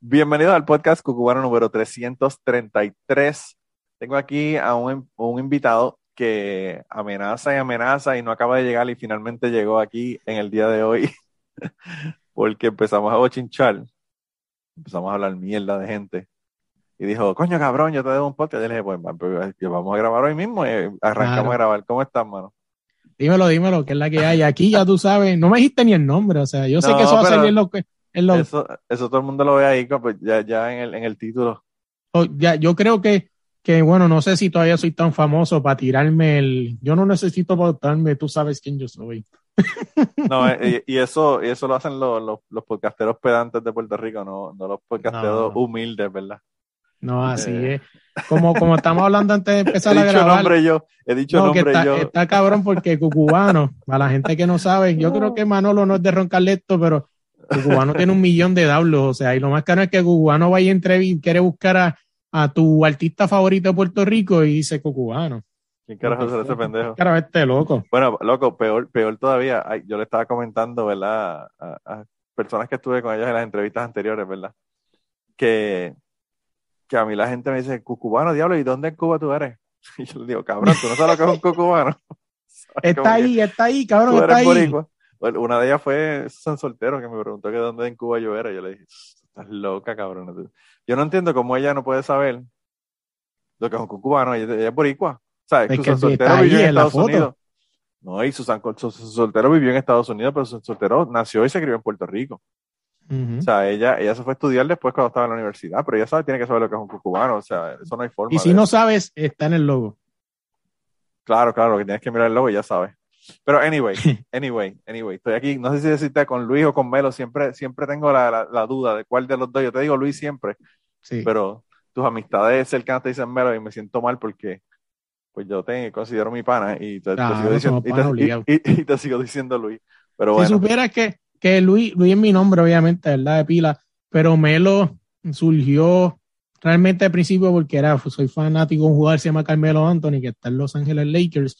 Bienvenido al podcast Cucubano número 333. Tengo aquí a un, un, invitado que amenaza y amenaza y no acaba de llegar y finalmente llegó aquí en el día de hoy porque empezamos a bochinchar, empezamos a hablar mierda de gente y dijo, coño cabrón, yo te debo un podcast. Y le dije, pues, pues vamos a grabar hoy mismo y arrancamos a grabar. ¿Cómo estás, mano? Dímelo, dímelo, que es la que hay. Aquí ya tú sabes, no me dijiste ni el nombre, o sea, yo sé que eso va a salir en lo que. Eso, eso todo el mundo lo ve ahí, pues ya, ya en, el, en el título. Oh, ya, yo creo que, que, bueno, no sé si todavía soy tan famoso para tirarme el. Yo no necesito votarme, tú sabes quién yo soy. No, eh, y, eso, y eso lo hacen los, los, los, podcasteros pedantes de Puerto Rico, no, no los podcasteros humildes, ¿verdad? No, así eh. es. Como, como estamos hablando antes de empezar a grabar. Nombre yo, he dicho nombre está, yo. Está cabrón porque Cucubano, a la gente que no sabe, yo creo que Manolo no es de Roncaleto, pero Cucubano tiene un millón de dablos, o sea, y lo más caro es que Cucubano vaya y quiere buscar a, a, tu artista favorito de Puerto Rico y dice Cucubano. ¿Quién carajo será ese pendejo? Claro, este loco. Bueno, loco, peor, peor todavía. yo le estaba comentando, ¿verdad? A, a personas que estuve con ellos en las entrevistas anteriores, ¿verdad? Que que a mí la gente me dice, cucubano, diablo, ¿y dónde en Cuba tú eres? Y yo le digo, cabrón, tú no sabes lo que es un cucubano. está ahí, está ahí, cabrón, está ahí. Bueno, una de ellas fue San Soltero, que me preguntó que dónde en Cuba yo era. Yo le dije, estás loca, cabrón. Yo no entiendo cómo ella no puede saber lo que es un cucubano. Ella, es boricua. ¿Sabes? Es que San Soltero vivió en Estados Unidos. No, y Susan, Soltero vivió en Estados Unidos, pero Susan Soltero nació y se crió en Puerto Rico. O sea, ella, ella se fue a estudiar después cuando estaba en la universidad, pero ella sabe, tiene que saber lo que es un cucubano, o sea, eso no hay forma. Y si no sabes, está en el logo. Claro, claro, que tienes que mirar el logo y ya sabes. Pero anyway, anyway, anyway, estoy aquí, no sé si decirte con Luis o con Melo, siempre, siempre tengo la, la, duda de cuál de los dos, yo te digo Luis siempre, sí. pero tus amistades cercanas te dicen Melo y me siento mal porque pues yo te considero mi pana y te, sigo, diciendo, y te, sigo diciendo Luis. Pero bueno. Si supieras que que Luis, Luis es mi nombre, obviamente, ¿verdad? De pila, pero Melo surgió realmente al principio porque era, soy fanático de un jugador que se llama Carmelo Anthony, que está en Los Ángeles Lakers,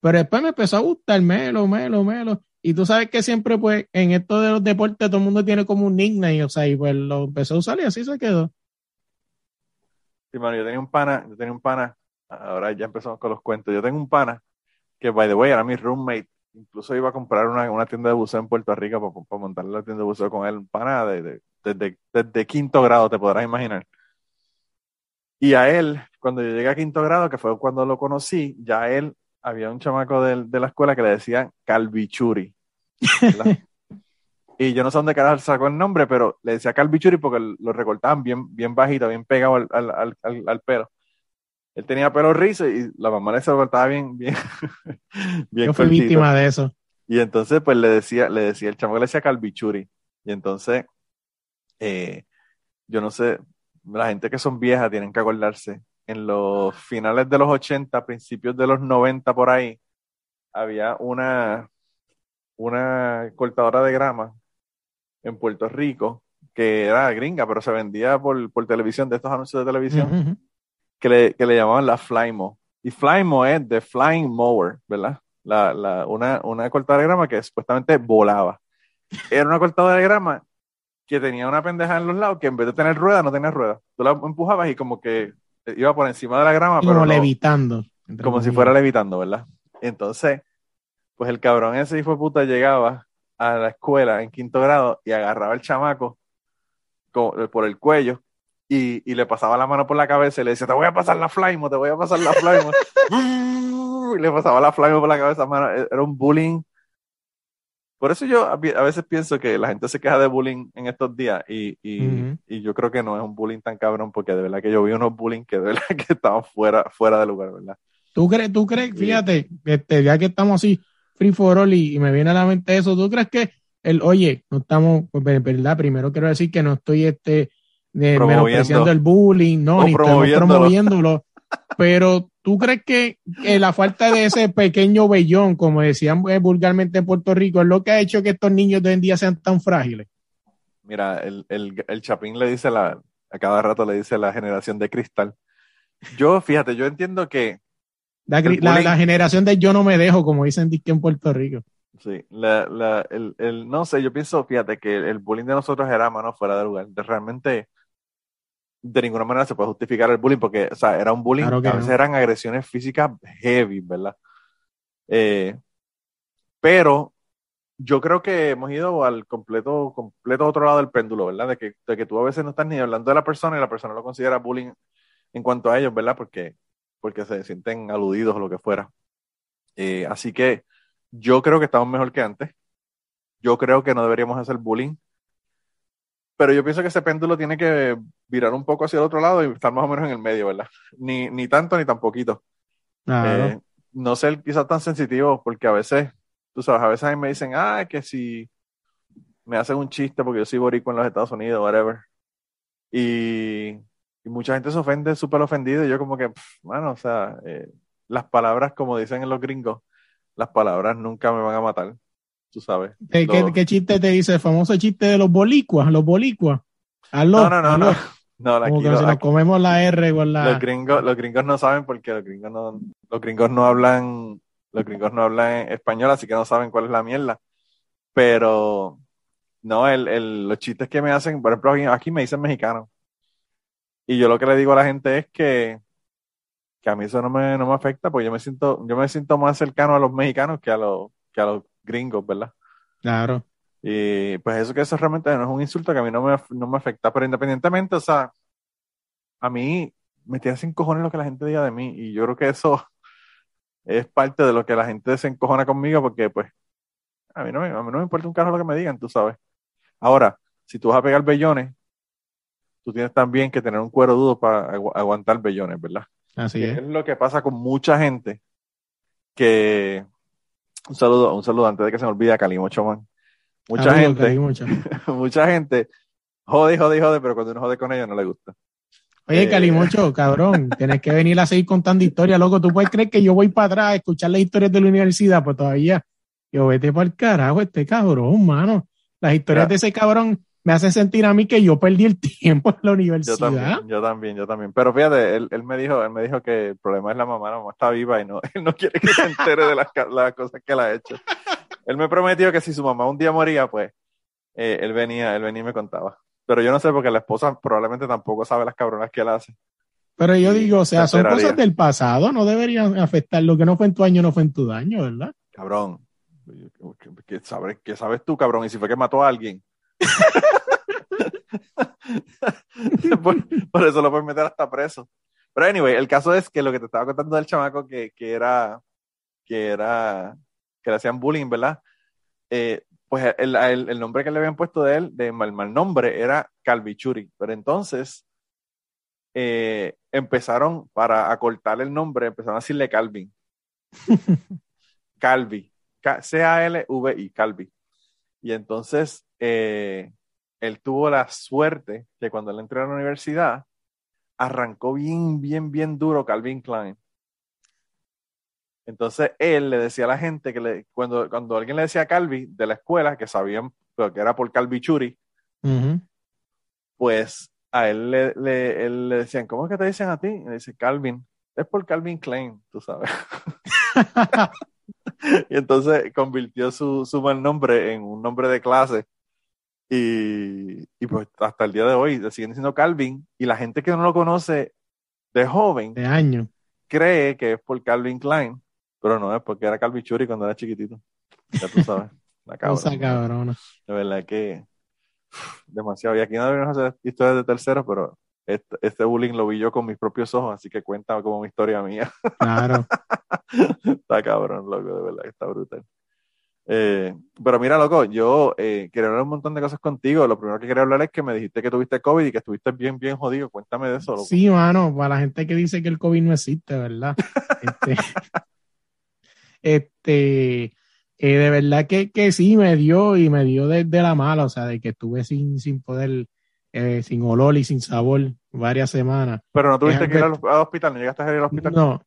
pero después me empezó a gustar Melo, Melo, Melo, y tú sabes que siempre, pues, en esto de los deportes todo el mundo tiene como un nickname, o sea, y pues lo empezó a usar y así se quedó. Sí, mano, yo tenía un pana, yo tenía un pana, ahora ya empezamos con los cuentos, yo tengo un pana que, by the way, era mi roommate incluso iba a comprar una, una tienda de buceo en Puerto Rico para, para, montar la tienda de buceo con él, para de, desde, desde quinto grado, te podrás imaginar. Y a él, cuando yo llegué a quinto grado, que fue cuando lo conocí, ya él había un chamaco de, de la escuela que le decían Calvichuri. y yo no sé dónde carajo sacó el nombre, pero le decía Calvichuri porque lo recortaban bien, bien bajito, bien pegado al, al, al, al pelo él tenía pelo rizo y la mamá le se lo cortaba bien, bien, bien Yo fui víctima de eso. Y entonces, pues le decía, le decía, el chamo le decía Calvichuri. Y entonces, eh, yo no sé, la gente que son viejas tienen que acordarse. En los finales de los 80, principios de los 90 por ahí, había una, una cortadora de grama en Puerto Rico que era gringa, pero se vendía por, por televisión, de estos anuncios de televisión que le, que le llamaban la Flymo. Y Flymo es de Flying Mower, ¿verdad? La, la, una, una cortadora de grama que supuestamente volaba. Era una cortadora de grama que tenía una pendeja en los lados que en vez de tener rueda no tenía rueda. Tú la empujabas y como que iba por encima de la grama. Como levitando. Como si fuera levitando, ¿verdad? Entonces, pues el cabrón ese hijo de puta llegaba a la escuela en quinto grado y agarraba al chamaco por el cuello y, y, le pasaba la mano por la cabeza y le decía, te voy a pasar la Flymo, te voy a pasar la Flymo. y le pasaba la Flymo por la cabeza, mano. Era un bullying. Por eso yo a veces pienso que la gente se queja de bullying en estos días y, y, y yo creo que no es un bullying tan cabrón porque de verdad que yo vi unos bullying que de verdad que estaban fuera, fuera de lugar, ¿verdad? ¿Tú crees, tú crees, fíjate, este, ya que estamos así, free for all y, me viene a la mente eso, ¿tú crees que el, oye, no estamos, pues, verdad, primero quiero decir que no estoy este, de, menospreciando el bullying, no, ni estamos promoviéndolo, pero ¿tú crees que, la falta de ese pequeño vellón, como decían eh, vulgarmente en Puerto Rico, es lo que ha hecho que estos niños de hoy en día sean tan frágiles? Mira, el, el, el Chapín le dice la, a cada rato le dice la generación de cristal. Yo, fíjate, yo entiendo que. La, generación de yo no me dejo, como dicen en Puerto Rico. Sí, la, la, el, el, no sé, yo pienso, fíjate, que el bullying de nosotros era mano fuera de lugar. De realmente, de ninguna manera se puede justificar el bullying porque, o sea, era un bullying, a veces eran agresiones físicas heavy, ¿verdad? Eh, pero yo creo que hemos ido al completo, completo otro lado del péndulo, ¿verdad? De que, de que tú a veces no estás ni hablando de la persona y la persona lo considera bullying en cuanto a ellos, ¿verdad? Porque, porque se sienten aludidos o lo que fuera. Eh, así que yo creo que estamos mejor que antes. Yo creo que no deberíamos hacer bullying. Pero yo pienso que ese péndulo tiene que virar un poco hacia el otro lado y estar más o menos en el medio, ¿verdad? Ni, ni tanto ni tan poquito. Eh, no ser quizás tan sensitivo porque a veces tú sabes, a veces a mí me dicen, ah, que si me hacen un chiste porque yo soy boricua en los Estados Unidos, whatever. Y, mucha gente se ofende, súper ofendido, y yo como que, bueno, o sea, eh, las palabras, como dicen en los gringos, las palabras nunca me van a matar, tú sabes. ¿Qué, chiste te dice? El famoso chiste de los bolicuas, los bolicuas. no, no, no, no. No, Como que si nos comemos la R con la... Los gringos, los gringos no saben porque los gringos no, los gringos no hablan los gringos no hablan español, así que no saben cuál es la mierda. Pero, no, el, el, los chistes que me hacen, por ejemplo, aquí me dicen mexicano. Y yo lo que le digo a la gente es que, que a mí eso no me, no me afecta, porque yo me siento, yo me siento más cercano a los mexicanos que a los, que a los gringos, ¿verdad? Claro. Y pues eso que eso realmente no es un insulto que a mí no me, no me afecta, pero independientemente, o sea, a mí me tiene sin cojones lo que la gente diga de mí, y yo creo que eso es parte de lo que la gente se encojona conmigo porque pues a mí no me, a mí no me importa un carro lo que me digan, tú sabes. Ahora, si tú vas a pegar bellones, tú tienes también que tener un cuero duro para aguantar bellones, ¿verdad? Así es. es. lo que pasa con mucha gente que un saludo, un saludo antes de que se me olvide a Calimocho Man. Mucha gente, mucha gente jode, jode, jode, pero cuando uno jode con ellos no le gusta. Oye, Calimocho, eh, cabrón, tienes que venir a seguir contando historias, loco. ¿Tú puedes creer que yo voy para atrás a escuchar las historias de la universidad? Pues todavía, yo vete para el carajo, este cabrón, mano. Las historias de ese cabrón me hacen sentir a mí que yo perdí el tiempo en la universidad. Yo también, yo también, yo también. Pero fíjate, él, él me dijo, él me dijo que el problema es la mamá, la mamá está viva y no, él no quiere que se entere de las, las cosas que él ha hecho. Él me prometió que si su mamá un día moría, pues eh, él venía, él venía y me contaba. Pero yo no sé porque la esposa probablemente tampoco sabe las cabronas que él hace. Pero yo digo, o sea, son cosas del pasado, no deberían afectar. Lo que no fue en tu año no fue en tu daño, ¿verdad? Cabrón. ¿Qué sabes, qué sabes tú, cabrón? Y si fue que mató a alguien. por, eso lo puedes meter hasta preso. Pero anyway, el caso es que lo que te estaba contando del chamaco que, que era que era que le hacían bullying, ¿verdad? Eh, pues el, el, nombre que le habían puesto de él, de mal, mal nombre, era Calvichuri. Pero entonces eh, empezaron, para acortar el nombre, empezaron a decirle Calvin. Calvi. C-A-L-V-I, Calvi. Y entonces eh, él tuvo la suerte que cuando él entró a la universidad, arrancó bien, bien, bien duro Calvin Klein. Entonces él le decía a la gente que le, cuando, cuando alguien le decía a Calvi de la escuela, que sabían que era por Calvi Churi, pues a él le, le, decían, ¿cómo es que te dicen a ti? Y le dice, Calvin, es por Calvin Klein, tú sabes. y entonces convirtió su, su mal nombre en un nombre de clase. Y, y, pues hasta el día de hoy le siguen diciendo Calvin. Y la gente que no lo conoce de joven, de año, cree que es por Calvin Klein. Pero no es porque era Calvichuri cuando era chiquitito. Ya tú sabes. La cabrona. De verdad que demasiado. Y aquí no deberíamos hacer historias de terceros, pero este, este, bullying lo vi yo con mis propios ojos, así que cuenta como mi historia mía. Claro. está cabrón, loco, de verdad que está brutal. Eh, pero mira, loco, yo eh, quería hablar un montón de cosas contigo. Lo primero que quería hablar es que me dijiste que tuviste COVID y que estuviste bien, bien jodido. Cuéntame de eso. Loco. Sí, mano, para la gente que dice que el COVID no existe, ¿verdad? este, este, eh, de verdad que, que sí me dio y me dio de, la mala, o sea, de que estuve sin, sin poder, eh, sin olor y sin sabor varias semanas. Pero no tuviste que ir al, hospital, no llegaste a ir al hospital. No,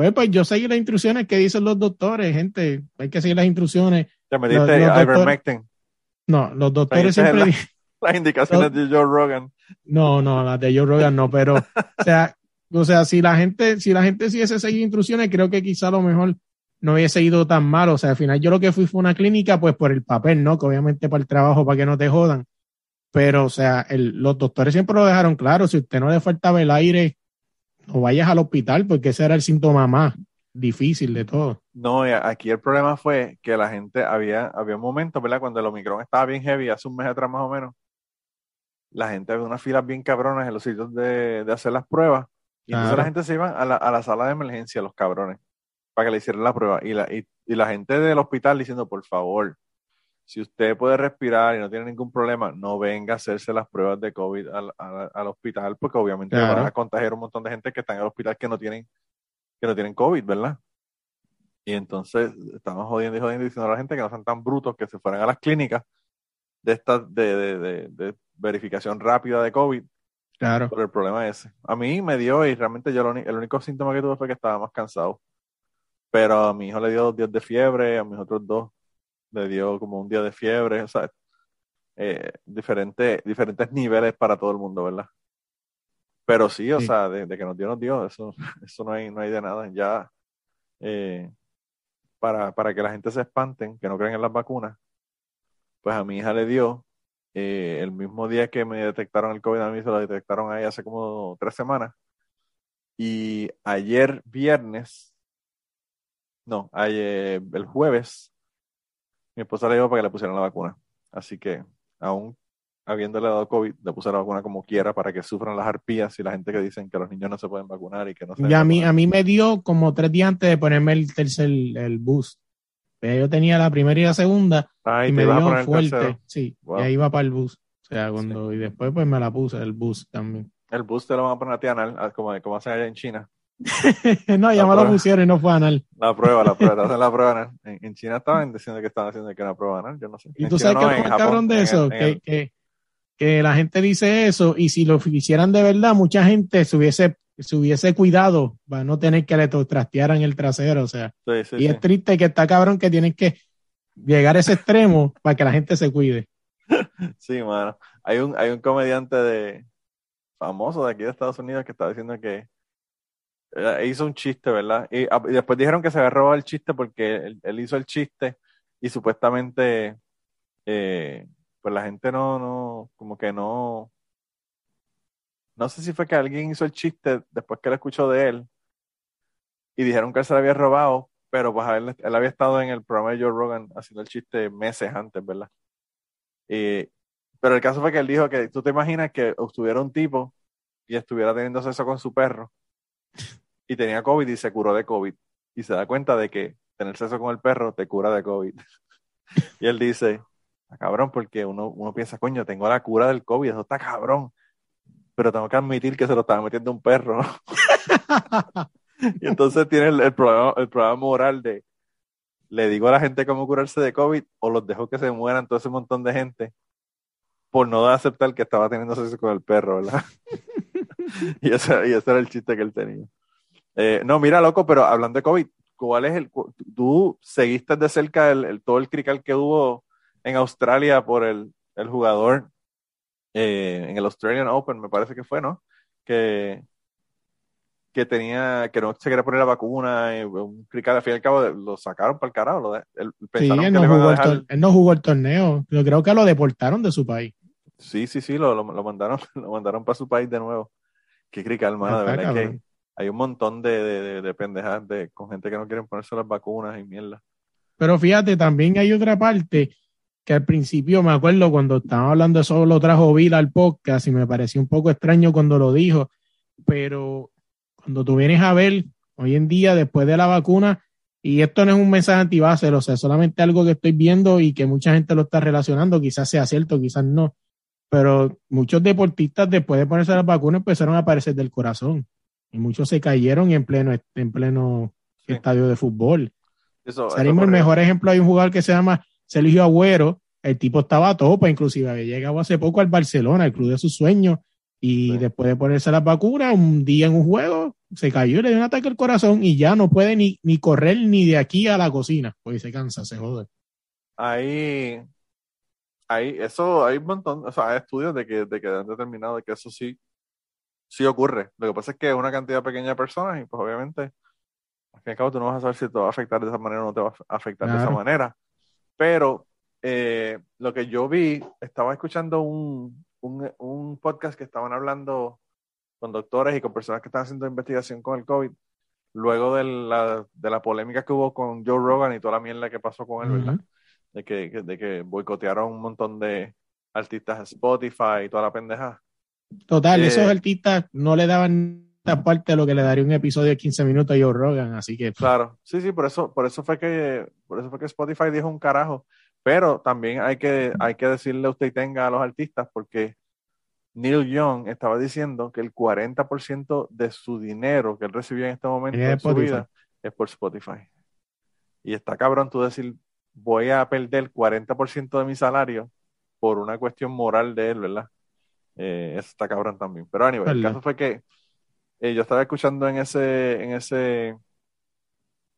pues, pues yo seguí las instrucciones que dicen los doctores, gente, hay que seguir las instrucciones. ¿Te metiste Ivermectin? No, los doctores siempre... las indicaciones de Joe Rogan. No, no, las de Joe Rogan no, pero, o sea, o sea, si la gente, si la gente siguiese seguir instrucciones, creo que quizá a lo mejor no hubiese ido tan mal. O sea, al final yo lo que fui fue una clínica, pues por el papel, ¿no? Que obviamente para el trabajo, para que no te jodan. Pero, o sea, los doctores siempre lo dejaron claro. Si a usted no le faltaba el aire, no vayas al hospital, porque ese era el síntoma más difícil de todo. No, aquí el problema fue que la gente había, había un momento, ¿verdad? Cuando el Omicron estaba bien heavy, hace un mes atrás más o menos, la gente había unas filas bien cabronas en los sitios de, de hacer las pruebas y entonces la gente se iba a la, a la, sala de emergencia, los cabrones, para que le hicieran la prueba. Y la, y, la gente del hospital diciendo, por favor, si usted puede respirar y no tiene ningún problema, no venga a hacerse las pruebas de COVID al, al, hospital, porque obviamente van a contagiar un montón de gente que está en el hospital que no tienen, que no tienen COVID, ¿verdad? Y entonces estamos jodiendo y jodiendo diciendo a la gente que no son tan brutos que se fueran a las clínicas de estas de, de, de, de verificación rápida de COVID Claro. Por el problema ese. A mí me dio y realmente yo el único síntoma que tuve fue que estaba más cansado. Pero a mi hijo le dio dos días de fiebre, a mis otros dos le dio como un día de fiebre, o sea, eh, diferentes, diferentes niveles para todo el mundo, ¿verdad? Pero sí, o sea, de, que nos dio, nos dio, eso, eso no hay, no hay de nada. Ya, eh, para, para que la gente se espanten, que no creen en las vacunas, pues a mi hija le dio eh, el mismo día que me detectaron el COVID, a mí se lo detectaron ahí hace como tres semanas. Y ayer viernes, no, ayer, el jueves, mi esposa le dijo para que le pusieran la vacuna. Así que, aún habiéndole dado COVID, le puse la vacuna como quiera para que sufran las arpías y la gente que dicen que los niños no se pueden vacunar y que no se. Y a mí, a mí me dio como tres días antes de ponerme el tercer el boost. Yo tenía la primera y la segunda y me dio fuerte. Sí, y ahí iba para el bus. O sea, cuando, y después pues me la puse, el bus también. El bus te lo van a poner a ti anal, ah, como, como hacen allá en China. no, ya me lo pusieron y no fue anal. La prueba, la prueba, hacen la prueba anal. En, China estaban diciendo que estaban haciendo que era prueba anal, yo no sé. Y tú sabes que es cabrón de eso, que, que, que, la gente dice eso y si lo hicieran de verdad, mucha gente se hubiese se hubiese cuidado para no tener que le trastearan el trasero, o sea. y es triste que está cabrón que tienen que llegar a ese extremo para que la gente se cuide. Sí, mano. Hay un, hay un comediante de famoso de aquí de Estados Unidos que estaba diciendo que hizo un chiste, ¿verdad? Y, ah, después dijeron que se había robado el chiste porque él, hizo el chiste y supuestamente eh, pues la gente no, no, como que no, no sé si fue que alguien hizo el chiste después que lo escuchó de él y dijeron que él se lo había robado, pero pues él, él había estado en el programa de Joe Rogan haciendo el chiste meses antes, ¿verdad? pero el caso fue que él dijo que tú te imaginas que estuviera un tipo y estuviera teniendo sexo con su perro y tenía COVID y se curó de COVID y se da cuenta de que tener sexo con el perro te cura de COVID. y él dice, ah, cabrón, porque uno, uno piensa, coño, tengo la cura del COVID, eso está cabrón pero tengo que admitir que se lo estaba metiendo un perro. y entonces tiene el, problema, el problema moral de, le digo a la gente cómo curarse de COVID o los dejo que se mueran todo ese montón de gente por no aceptar que estaba teniendo sexo con el perro, ¿verdad? y, ese, y ese era el chiste que él tenía. Eh, no, mira, loco, pero hablando de COVID, ¿cuál es el. Tú seguiste de cerca el, todo el crical que hubo en Australia por el, el jugador eh, en el Australian Open, me parece que fue, ¿no? Que, que tenía, que no se quería poner la vacuna, y un crical, al fin y al cabo lo sacaron para el carajo. Lo sí, él no, jugó el él no jugó el torneo. Yo creo que lo deportaron de su país. Sí, sí, sí, lo, lo, mandaron, lo mandaron para su país de nuevo. Qué crical, hermano, de verdad que hay un montón de, de, de, pendejas de, con gente que no quieren ponerse las vacunas y mierda. Pero fíjate, también hay otra parte que al principio me acuerdo cuando estaba hablando de eso lo trajo Vila al podcast y me pareció un poco extraño cuando lo dijo, pero cuando tú vienes a ver hoy en día después de la vacuna, y esto no es un mensaje antibase, o sea, solamente algo que estoy viendo y que mucha gente lo está relacionando, quizás sea cierto, quizás no, pero muchos deportistas después de ponerse la vacuna empezaron a aparecer del corazón. Y muchos se cayeron en pleno, en pleno estadio de fútbol. Salimos el mejor ejemplo, hay un jugador que se llama Sergio Agüero, el tipo estaba a topa, inclusive había llegado hace poco al Barcelona, el club de sus sueños, y después de ponerse la vacuna, un día en un juego, se cayó y le dio un ataque al corazón y ya no puede ni, ni correr ni de aquí a la cocina, porque se cansa, se jode. Ahí, ahí, eso, hay un montón, o sea, hay estudios de que, de que han determinado de que eso sí, sí ocurre. Lo que pasa es que es una cantidad pequeña de personas y pues obviamente, al fin y al cabo tú no vas a saber si te va a afectar de esa manera o no te va a afectar de esa manera. Pero eh, lo que yo vi, estaba escuchando un, un, un, podcast que estaban hablando con doctores y con personas que están haciendo investigación con el COVID, luego de la, de la polémica que hubo con Joe Rogan y toda la mierda que pasó con él, ¿verdad? De que, de que boicotearon un montón de artistas en Spotify y toda la pendeja. Total, esos eh, artistas no le daban parte de lo que le daría un episodio de 15 minutos a Joe Rogan, así que... Claro, sí, sí, por eso, por eso fue que, por eso fue que Spotify dijo un carajo, pero también hay que, hay que decirle a usted y tenga a los artistas porque Neil Young estaba diciendo que el 40% de su dinero que él recibió en este momento de su vida es por Spotify. Y está cabrón tú decir, voy a perder 40% de mi salario por una cuestión moral de él, ¿verdad? Eh, eso está cabrón también. Pero anyway, el caso fue que eh, yo estaba escuchando en ese, en ese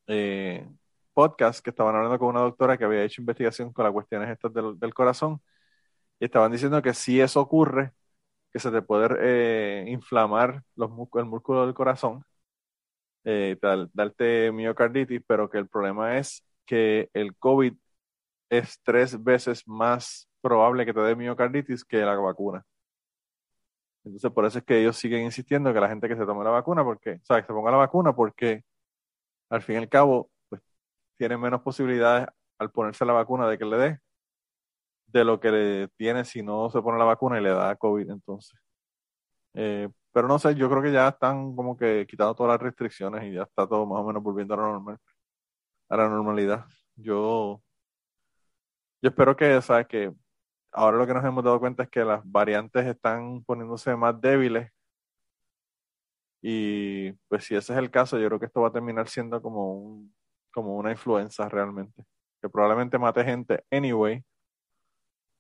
eh, podcast que estaban hablando con una doctora que había hecho investigación con las cuestiones estas del, del corazón y estaban diciendo que si eso ocurre, que se te puede eh, inflamar los el músculo del corazón, eh, darte miocarditis, pero que el problema es que el COVID es tres veces más probable que te dé miocarditis que la vacuna. Entonces, por eso es que ellos siguen insistiendo que la gente que se tome la vacuna, porque, o sea, que se ponga la vacuna, porque al fin y al cabo, pues, tiene menos posibilidades al ponerse la vacuna de que le dé de lo que le tiene si no se pone la vacuna y le da COVID entonces. Eh, pero no sé, yo creo que ya están como que quitando todas las restricciones y ya está todo más o menos volviendo a la normal, a la normalidad. Yo, yo espero que, sabes que ahora lo que nos hemos dado cuenta es que las variantes están poniéndose más débiles y pues si ese es el caso, yo creo que esto va a terminar siendo como un, como una influenza realmente, que probablemente mate gente anyway,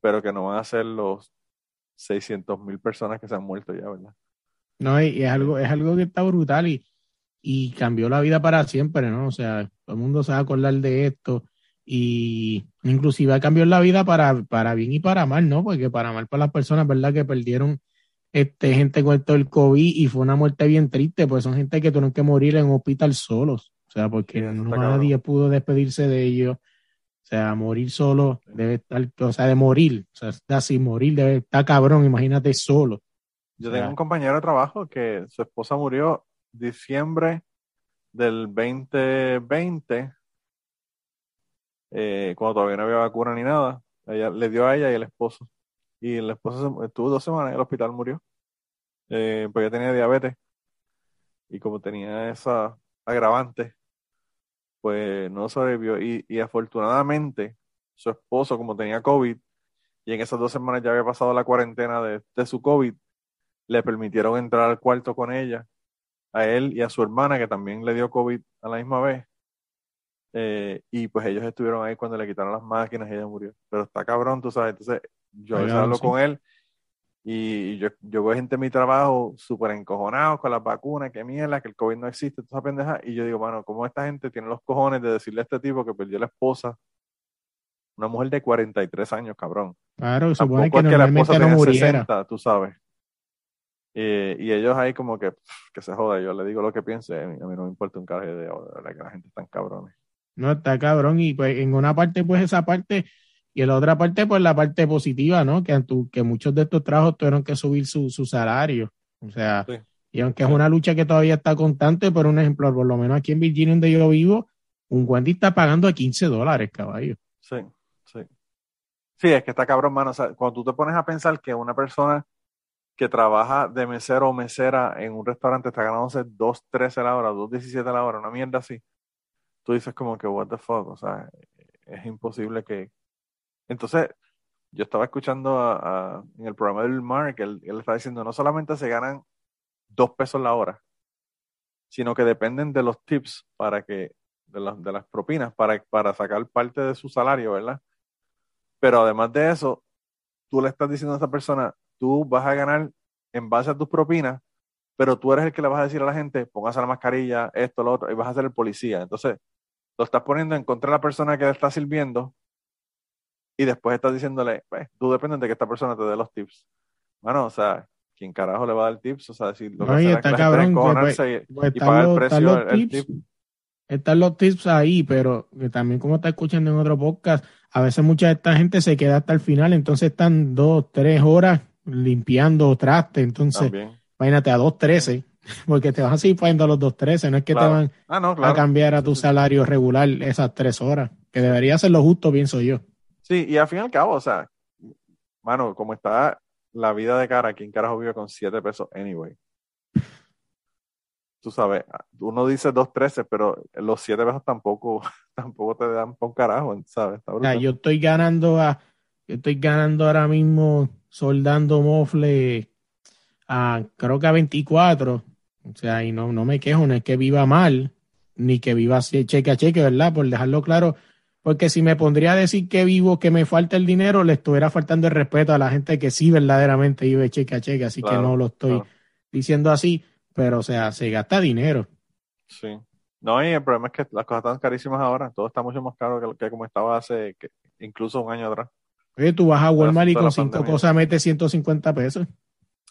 pero que no van a ser los 600 mil personas que se han muerto ya, ¿verdad? No, y es algo, es algo que está brutal y, y cambió la vida para siempre, ¿no? O sea, todo el mundo se va a acordar de esto y inclusive cambió la vida para, para bien y para mal, ¿no? Porque para mal para las personas, ¿verdad? Que perdieron este, gente con todo el COVID y fue una muerte bien triste, pues son gente que tuvieron que morir en un hospital solos, o sea, porque nadie pudo despedirse de ellos o sea, morir solo debe estar, o sea, de morir, o sea, está así, morir debe estar cabrón, imagínate solo. Yo tengo un compañero de trabajo que su esposa murió diciembre del 2020, eh, cuando todavía no había vacuna ni nada. Le dio a ella y al esposo. Y el esposo estuvo dos semanas en el hospital, murió. Eh, porque tenía diabetes. Y como tenía esa agravante, pues no sobrevivió. Y, y afortunadamente, su esposo, como tenía COVID, y en esas dos semanas ya había pasado la cuarentena de, de, su COVID, le permitieron entrar al cuarto con ella, a él y a su hermana, que también le dio COVID a la misma vez. Eh, y pues ellos estuvieron ahí cuando le quitaron las máquinas y ella murió. Pero está cabrón, tú sabes. Entonces, yo hablo con él y yo, yo veo gente en mi trabajo súper encojonados con las vacunas, que mierda, que el COVID no existe, toda esa pendeja. Y yo digo, bueno, ¿cómo esta gente tiene los cojones de decirle a este tipo que perdió la esposa? Una mujer de 43 años, cabrón. Claro, supone que, que la esposa no muriera. 60, tú sabes. Y ellos ahí como que, que se joda, yo le digo lo que piense, a mí, no me importa un carajo de, de, que la gente está cabrones. No, está cabrón, y pues en una parte, pues esa parte y en la otra parte, pues la parte positiva, ¿no? Que, que muchos de estos trabajos tuvieron que subir su, su salario. O sea, y aunque es una lucha que todavía está constante, por un ejemplo, por lo menos aquí en Virginia, donde yo vivo, un Wendy está pagando a 15 dólares, caballo. Sí, sí. Sí, es que está cabrón, mano. O sea, cuando tú te pones a pensar que una persona que trabaja de mesero o mesera en un restaurante está ganándose 2.13 la hora, 2.17 la hora, una mierda así, tú dices como que, what the fuck, o sea, es imposible que, entonces, yo estaba escuchando en el programa del Mark, él, él estaba diciendo, no solamente se ganan dos pesos la hora, sino que dependen de los tips para que de, de las propinas para, para sacar parte de su salario, ¿verdad? Pero además de eso, tú le estás diciendo a esa persona, tú vas a ganar en base a tus propinas, pero tú eres el que le vas a decir a la gente, póngase la mascarilla, esto, lo otro, y vas a ser el policía. Entonces, lo estás poniendo en contra de la persona que le está sirviendo y después estás diciéndole, pues, tú dependes de que esta persona te dé los tips. Bueno, o sea, ¿quién carajo le va a dar tips? O sea, decir, lo que está cabrón, pues, pues, y, pagar el precio del tip. Están los tips ahí, pero también como está escuchando en otro podcast, a veces mucha de esta gente se queda hasta el final, entonces están dos, tres horas limpiando traste, entonces imagínate a dos trece, porque te vas a seguir pagando a los dos trece, no es que te van ah, a cambiar a tu salario regular esas tres horas, que debería ser lo justo, pienso yo. Sí, y al fin y al cabo, o sea, mano, como está la vida de cara, ¿quién carajo vive con siete pesos anyway? Tú sabes, uno dice 2.13, pero los siete pesos tampoco, tampoco te dan por carajo, ¿sabes? yo estoy ganando a, estoy ganando ahora mismo soldando mofle a creo que a 24. O sea, y no, no me quejo, no es que viva mal, ni que viva cheque a cheque, ¿verdad? Por dejarlo claro, porque si me pondría a decir que vivo, que me falta el dinero, le estuviera faltando el respeto a la gente que sí verdaderamente vive cheque a cheque, así que no lo estoy diciendo así, pero o sea, se gasta dinero. Sí. No, y el problema es que las cosas están carísimas ahora, todo está mucho más caro que, que como estaba hace incluso un año atrás. Oye, tú vas a Walmart y con cinco cosas metes 150 pesos.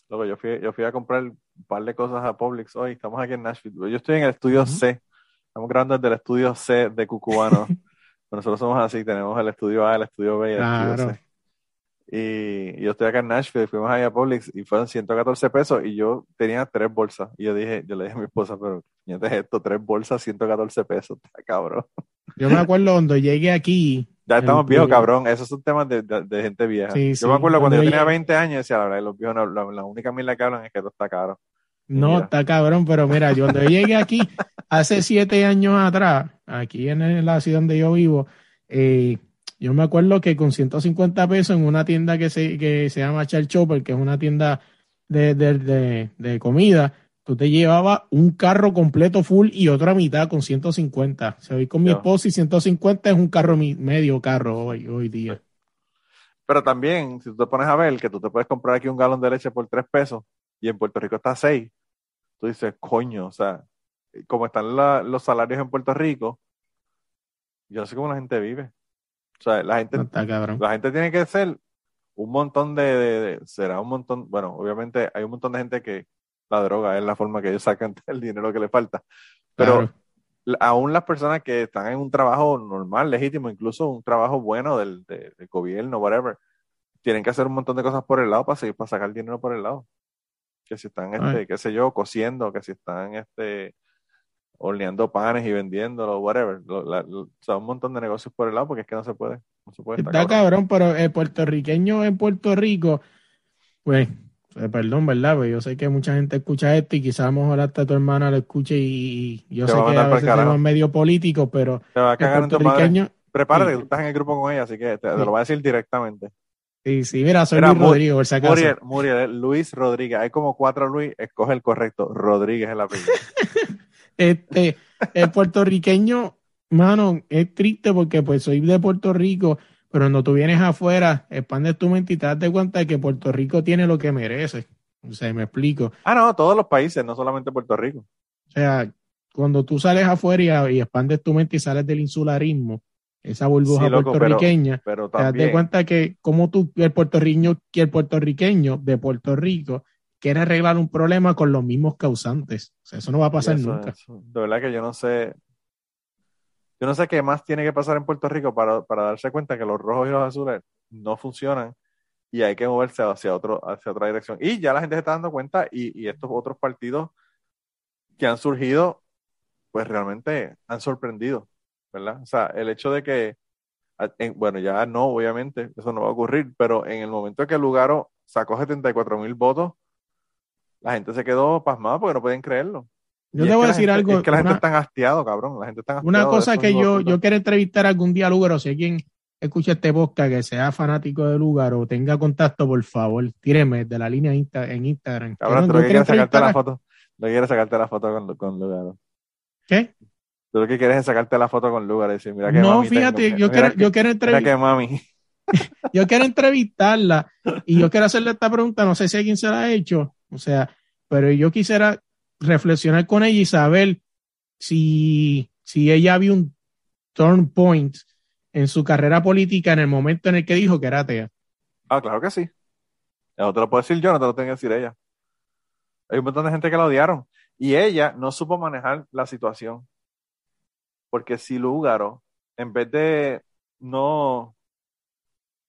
Luego yo fui, yo fui a comprar un par de cosas a Publix hoy, estamos aquí en Nashville. Yo estoy en el estudio C, estamos grabando desde el estudio C de Cucubano. Nosotros somos así, tenemos el estudio A, el estudio B y el estudio C. Y, yo estoy acá en Nashville, fuimos ahí a Publix y fueron 114 pesos y yo tenía tres bolsas. Y yo dije, yo le dije a mi esposa, pero es esto, tres bolsas, 114 pesos, está cabrón. Yo me acuerdo cuando llegué aquí. Ya estamos viejos, cabrón. Esos son temas de, de, gente vieja. yo me acuerdo cuando, yo tenía 20 años, decía, la verdad, los viejos, la, única mila que hablan es que esto está caro. No, está cabrón, pero mira, yo cuando llegué aquí, hace siete años atrás, aquí en la ciudad donde yo vivo, eh, yo me acuerdo que con 150 pesos en una tienda que se, que se llama Char Chopper, que es una tienda de, de, de, comida, tú te llevabas un carro completo full y otra mitad con 150. Se voy con mi esposo y 150 es un carro medio carro hoy, hoy día. Pero también, si tú te pones a ver que tú te puedes comprar aquí un galón de leche por 3 pesos y en Puerto Rico está a 6, tú dices, coño, o sea, como están los salarios en Puerto Rico, yo no sé cómo la gente vive. O sea, la gente, la gente tiene que ser un montón de, será un montón, bueno, obviamente hay un montón de gente que la droga es la forma que ellos sacan el dinero que le falta. Pero aún las personas que están en un trabajo normal, legítimo, incluso un trabajo bueno del, gobierno, whatever, tienen que hacer un montón de cosas por el lado para seguir, para sacar dinero por el lado. Que si están, este, qué sé yo, cosiendo, que si están, este, horneando panes y vendiéndolo, whatever. o sea, un montón de negocios por el lado porque es que no se puede. No se puede Está cabrón, pero el puertorriqueño en Puerto Rico, pues, eh, perdón, ¿verdad? Pues yo sé que mucha gente escucha esto y quizás a lo mejor hasta tu hermana lo escuche y, yo sé que a veces somos medio político, pero te va a cagar el puertorriqueño... Prepárate, tú estás en el grupo con ella, así que te, lo voy a decir directamente. Sí, sí, mira, soy Luis Rodríguez, por si acaso. Muriel, Muriel, Luis Rodríguez. Hay como cuatro Luis, escoge el correcto. Rodríguez es la apellido. Este, el puertorriqueño, mano, es triste porque pues soy de Puerto Rico, pero cuando tú vienes afuera, expandes tu mente y te das cuenta de que Puerto Rico tiene lo que merece. O sea, me explico. Ah, no, todos los países, no solamente Puerto Rico. O sea, cuando tú sales afuera y, expandes tu mente y sales del insularismo, esa burbuja puertorriqueña, te das cuenta que como tú, el puertorriqueño, que el puertorriqueño de Puerto Rico quiere arreglar un problema con los mismos causantes. O sea, eso no va a pasar nunca. De verdad que yo no sé. Yo no sé qué más tiene que pasar en Puerto Rico para, darse cuenta que los rojos y los azules no funcionan y hay que moverse hacia, otro, hacia otra dirección. Y ya la gente se está dando cuenta y, estos otros partidos que han surgido, pues realmente han sorprendido, ¿verdad? O sea, el hecho de que, bueno, ya no, obviamente, eso no va a ocurrir, pero en el momento que Lugaro sacó 74 mil votos, la gente se quedó pasmada porque no pueden creerlo. Yo te voy a decir algo. Es que la gente está hastiado, cabrón. La gente está Una cosa que yo, yo quiero entrevistar algún día a Lugaro, si alguien escucha este podcast que sea fanático de Lugaro o tenga contacto, por favor, tíreme de la línea en Instagram. Cabrón, tú quiere sacarte la foto. No quiere sacarte la foto con, con Lugaro. ¿Qué? Tú lo que quieres es sacarte la foto con Lugar y decir, mira que No, fíjate, yo, quiero, yo quiero entrevistar. mami. yo quiero entrevistarla y yo quiero hacerle esta pregunta, no sé si alguien se la ha hecho, o sea, pero yo quisiera reflexionar con ella y saber si, si ella vio un turn point en su carrera política en el momento en el que dijo que era atea. Ah, claro que sí. No te lo puedo decir yo, no te lo tengo que decir ella. Hay un montón de gente que la odiaron. Y ella no supo manejar la situación. Porque si Lugaro, en vez de no,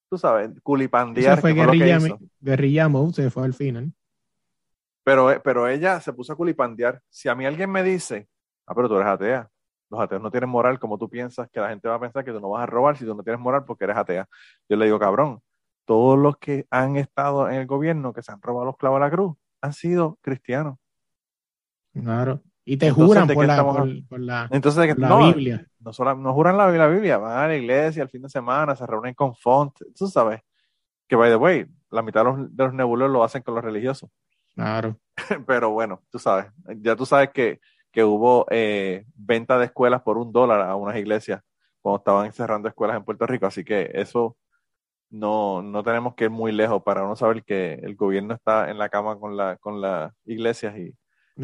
tú sabes, culipandear. Eso fue guerrilla, guerrilla mode, se fue al final. Pero, pero ella se puso a culipandear. Si a mí alguien me dice, ah, pero tú eres atea, los ateos no tienen moral como tú piensas que la gente va a pensar que tú no vas a robar si tú no tienes moral porque eres atea. Yo le digo, cabrón, todos los que han estado en el gobierno que se han robado los clavos a la cruz han sido cristianos. Claro. Y te juran por la, por, la, Entonces, la Biblia. No, solo, no juran la, la, Biblia, van a la iglesia el fin de semana, se reúnen con font. Tú sabes que, by the way, la mitad de los, de los nebulos lo hacen con los religiosos. Claro. Pero bueno, tú sabes, ya tú sabes que que hubo eh, venta de escuelas por un dólar a unas iglesias cuando estaban cerrando escuelas en Puerto Rico. Así que eso no, no tenemos que ir muy lejos para no saber que el gobierno está en la cama con, la, con las iglesias y,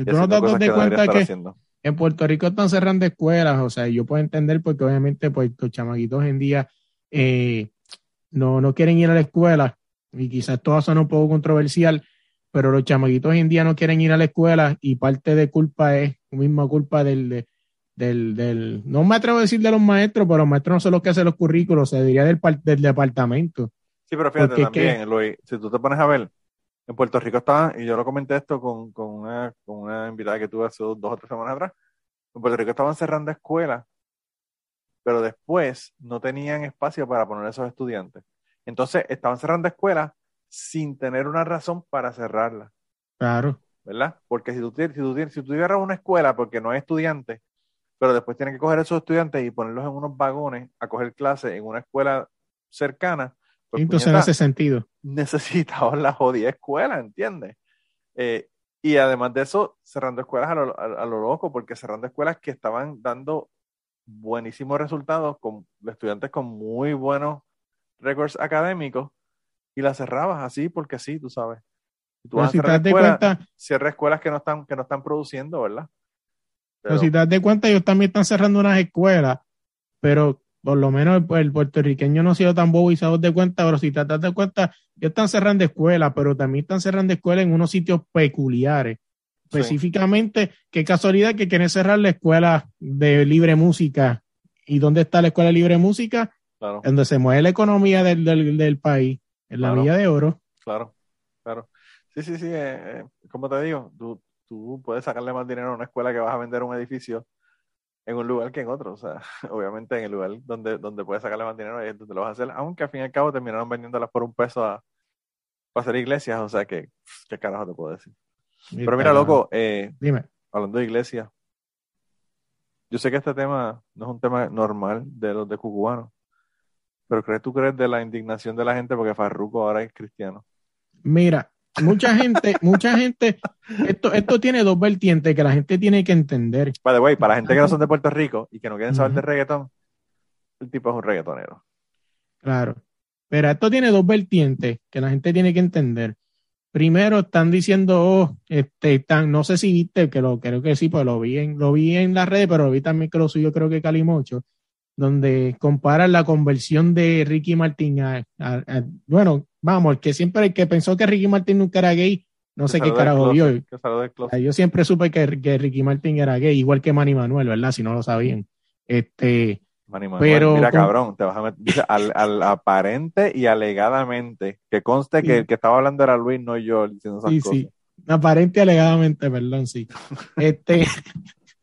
tú no te das cuenta que en Puerto Rico están cerrando escuelas, o sea, yo puedo entender porque obviamente pues los chamaquitos en día eh, no, no quieren ir a la escuela y quizás esto suena un poco controversial, pero los chamaquitos hoy en día no quieren ir a la escuela y parte de culpa es misma culpa del, del, del, no me atrevo a decir de los maestros, pero los maestros no son los que hacen los currículos, se diría del, del departamento. Sí, pero fíjate también, Luis, si tú te pones a ver, en Puerto Rico estaban, y yo lo comenté esto con, con, una, con una invitada que tuve hace dos, o tres semanas atrás, en Puerto Rico estaban cerrando escuelas, pero después no tenían espacio para poner esos estudiantes. Entonces estaban cerrando escuelas sin tener una razón para cerrarla. Claro. ¿Verdad? Porque si tú, si tú, si tú cierras una escuela porque no hay estudiantes, pero después tienen que coger esos estudiantes y ponerlos en unos vagones a coger clases en una escuela cercana. Pues, Entonces, en ese sentido. Necesitaban la jodida escuela, ¿entiendes? Eh, y además de eso, cerrando escuelas a lo, a lo, loco, porque cerrando escuelas que estaban dando buenísimos resultados con estudiantes con muy buenos récords académicos y la cerrabas así porque sí, tú sabes. tú si te das cuenta, cierra escuelas que no están, que no están produciendo, ¿verdad? Pero, si te das cuenta, ellos también están cerrando unas escuelas, pero por lo menos el, puertorriqueño no ha sido tan bobo y se de cuenta, pero si te das de cuenta, ellos están cerrando escuelas, pero también están cerrando escuelas en unos sitios peculiares. Específicamente, qué casualidad que quieren cerrar la escuela de libre música. ¿Y dónde está la escuela de libre música? Claro. Donde se mueve la economía del, del país en la Villa de Oro. Claro, claro. Sí, sí, sí, eh, eh, como te digo, tú, tú puedes sacarle más dinero a una escuela que vas a vender un edificio en un lugar que en otro. O sea, obviamente en el lugar donde, donde puedes sacarle más dinero es donde lo vas a hacer, aunque al fin y al cabo terminaron vendiéndolas por un peso a, para hacer iglesias, o sea que, ¿qué carajo te puedo decir? Pero mira, loco, eh, Dime. hablando de iglesias, yo sé que este tema no es un tema normal de los de cucubanos, pero ¿crees tú crees de la indignación de la gente porque Farruko ahora es cristiano? Mira, mucha gente, mucha gente, esto, esto tiene dos vertientes que la gente tiene que entender. By the way, para la gente que no son de Puerto Rico y que no quieren saber de reggaetón, el tipo es un reggaetonero. Claro. Pero esto tiene dos vertientes que la gente tiene que entender. Primero están diciendo, oh, este, están, no sé si viste, que lo creo que sí, pues lo vi en, lo vi en la red, pero lo vi también que lo suyo, creo que Calimocho donde comparan la conversión de Ricky Martin a, bueno, vamos, el que siempre el que pensó que Ricky Martin nunca era gay, no sé qué carajo vio. Yo siempre supe que, Ricky Martin era gay, igual que Manny Manuel, ¿verdad? Si no lo sabían. Este, Manny Manuel, pero, mira, cabrón, te vas a meter, al, aparente y alegadamente, que conste que el que estaba hablando era Luis, no yo, diciendo esas sí, cosas. Sí, aparente y alegadamente, perdón, sí. este,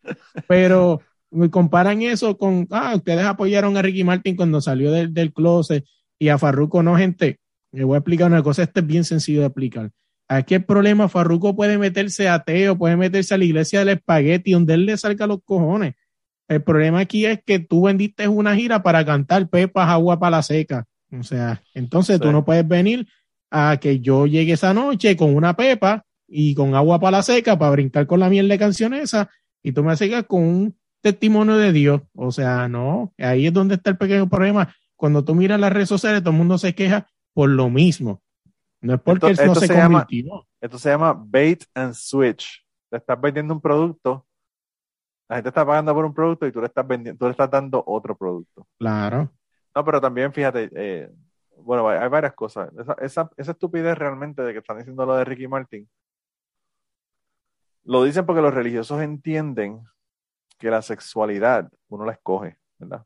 pero me comparan eso con, ah, ustedes apoyaron a Ricky Martin cuando salió del, del closet y a Farruko no, gente. Le voy a explicar una cosa, esto es bien sencillo de explicar. Aquí el problema, Farruko puede meterse ateo, puede meterse a la iglesia del espagueti, donde él le salga los cojones. El problema aquí es que tú vendiste una gira para cantar Pepas, agua para la seca. O sea, entonces tú no puedes venir a que yo llegue esa noche con una pepa y con agua para la seca para brincar con la miel de canción esa y tú me sigas con un testimonio de Dios. O sea, no, ahí es donde está el pequeño problema. Cuando tú miras las redes sociales, todo el mundo se queja por lo mismo. No es porque esto, no se, convirtió. esto se llama bait and switch. Te estás vendiendo un producto, la gente está pagando por un producto y tú le estás vendiendo, tú le estás dando otro producto. Claro. No, pero también fíjate, eh, bueno, hay, varias cosas. Esa, esa, estupidez realmente de que están diciendo lo de Ricky Martin, lo dicen porque los religiosos entienden que la sexualidad uno la escoge, ¿verdad?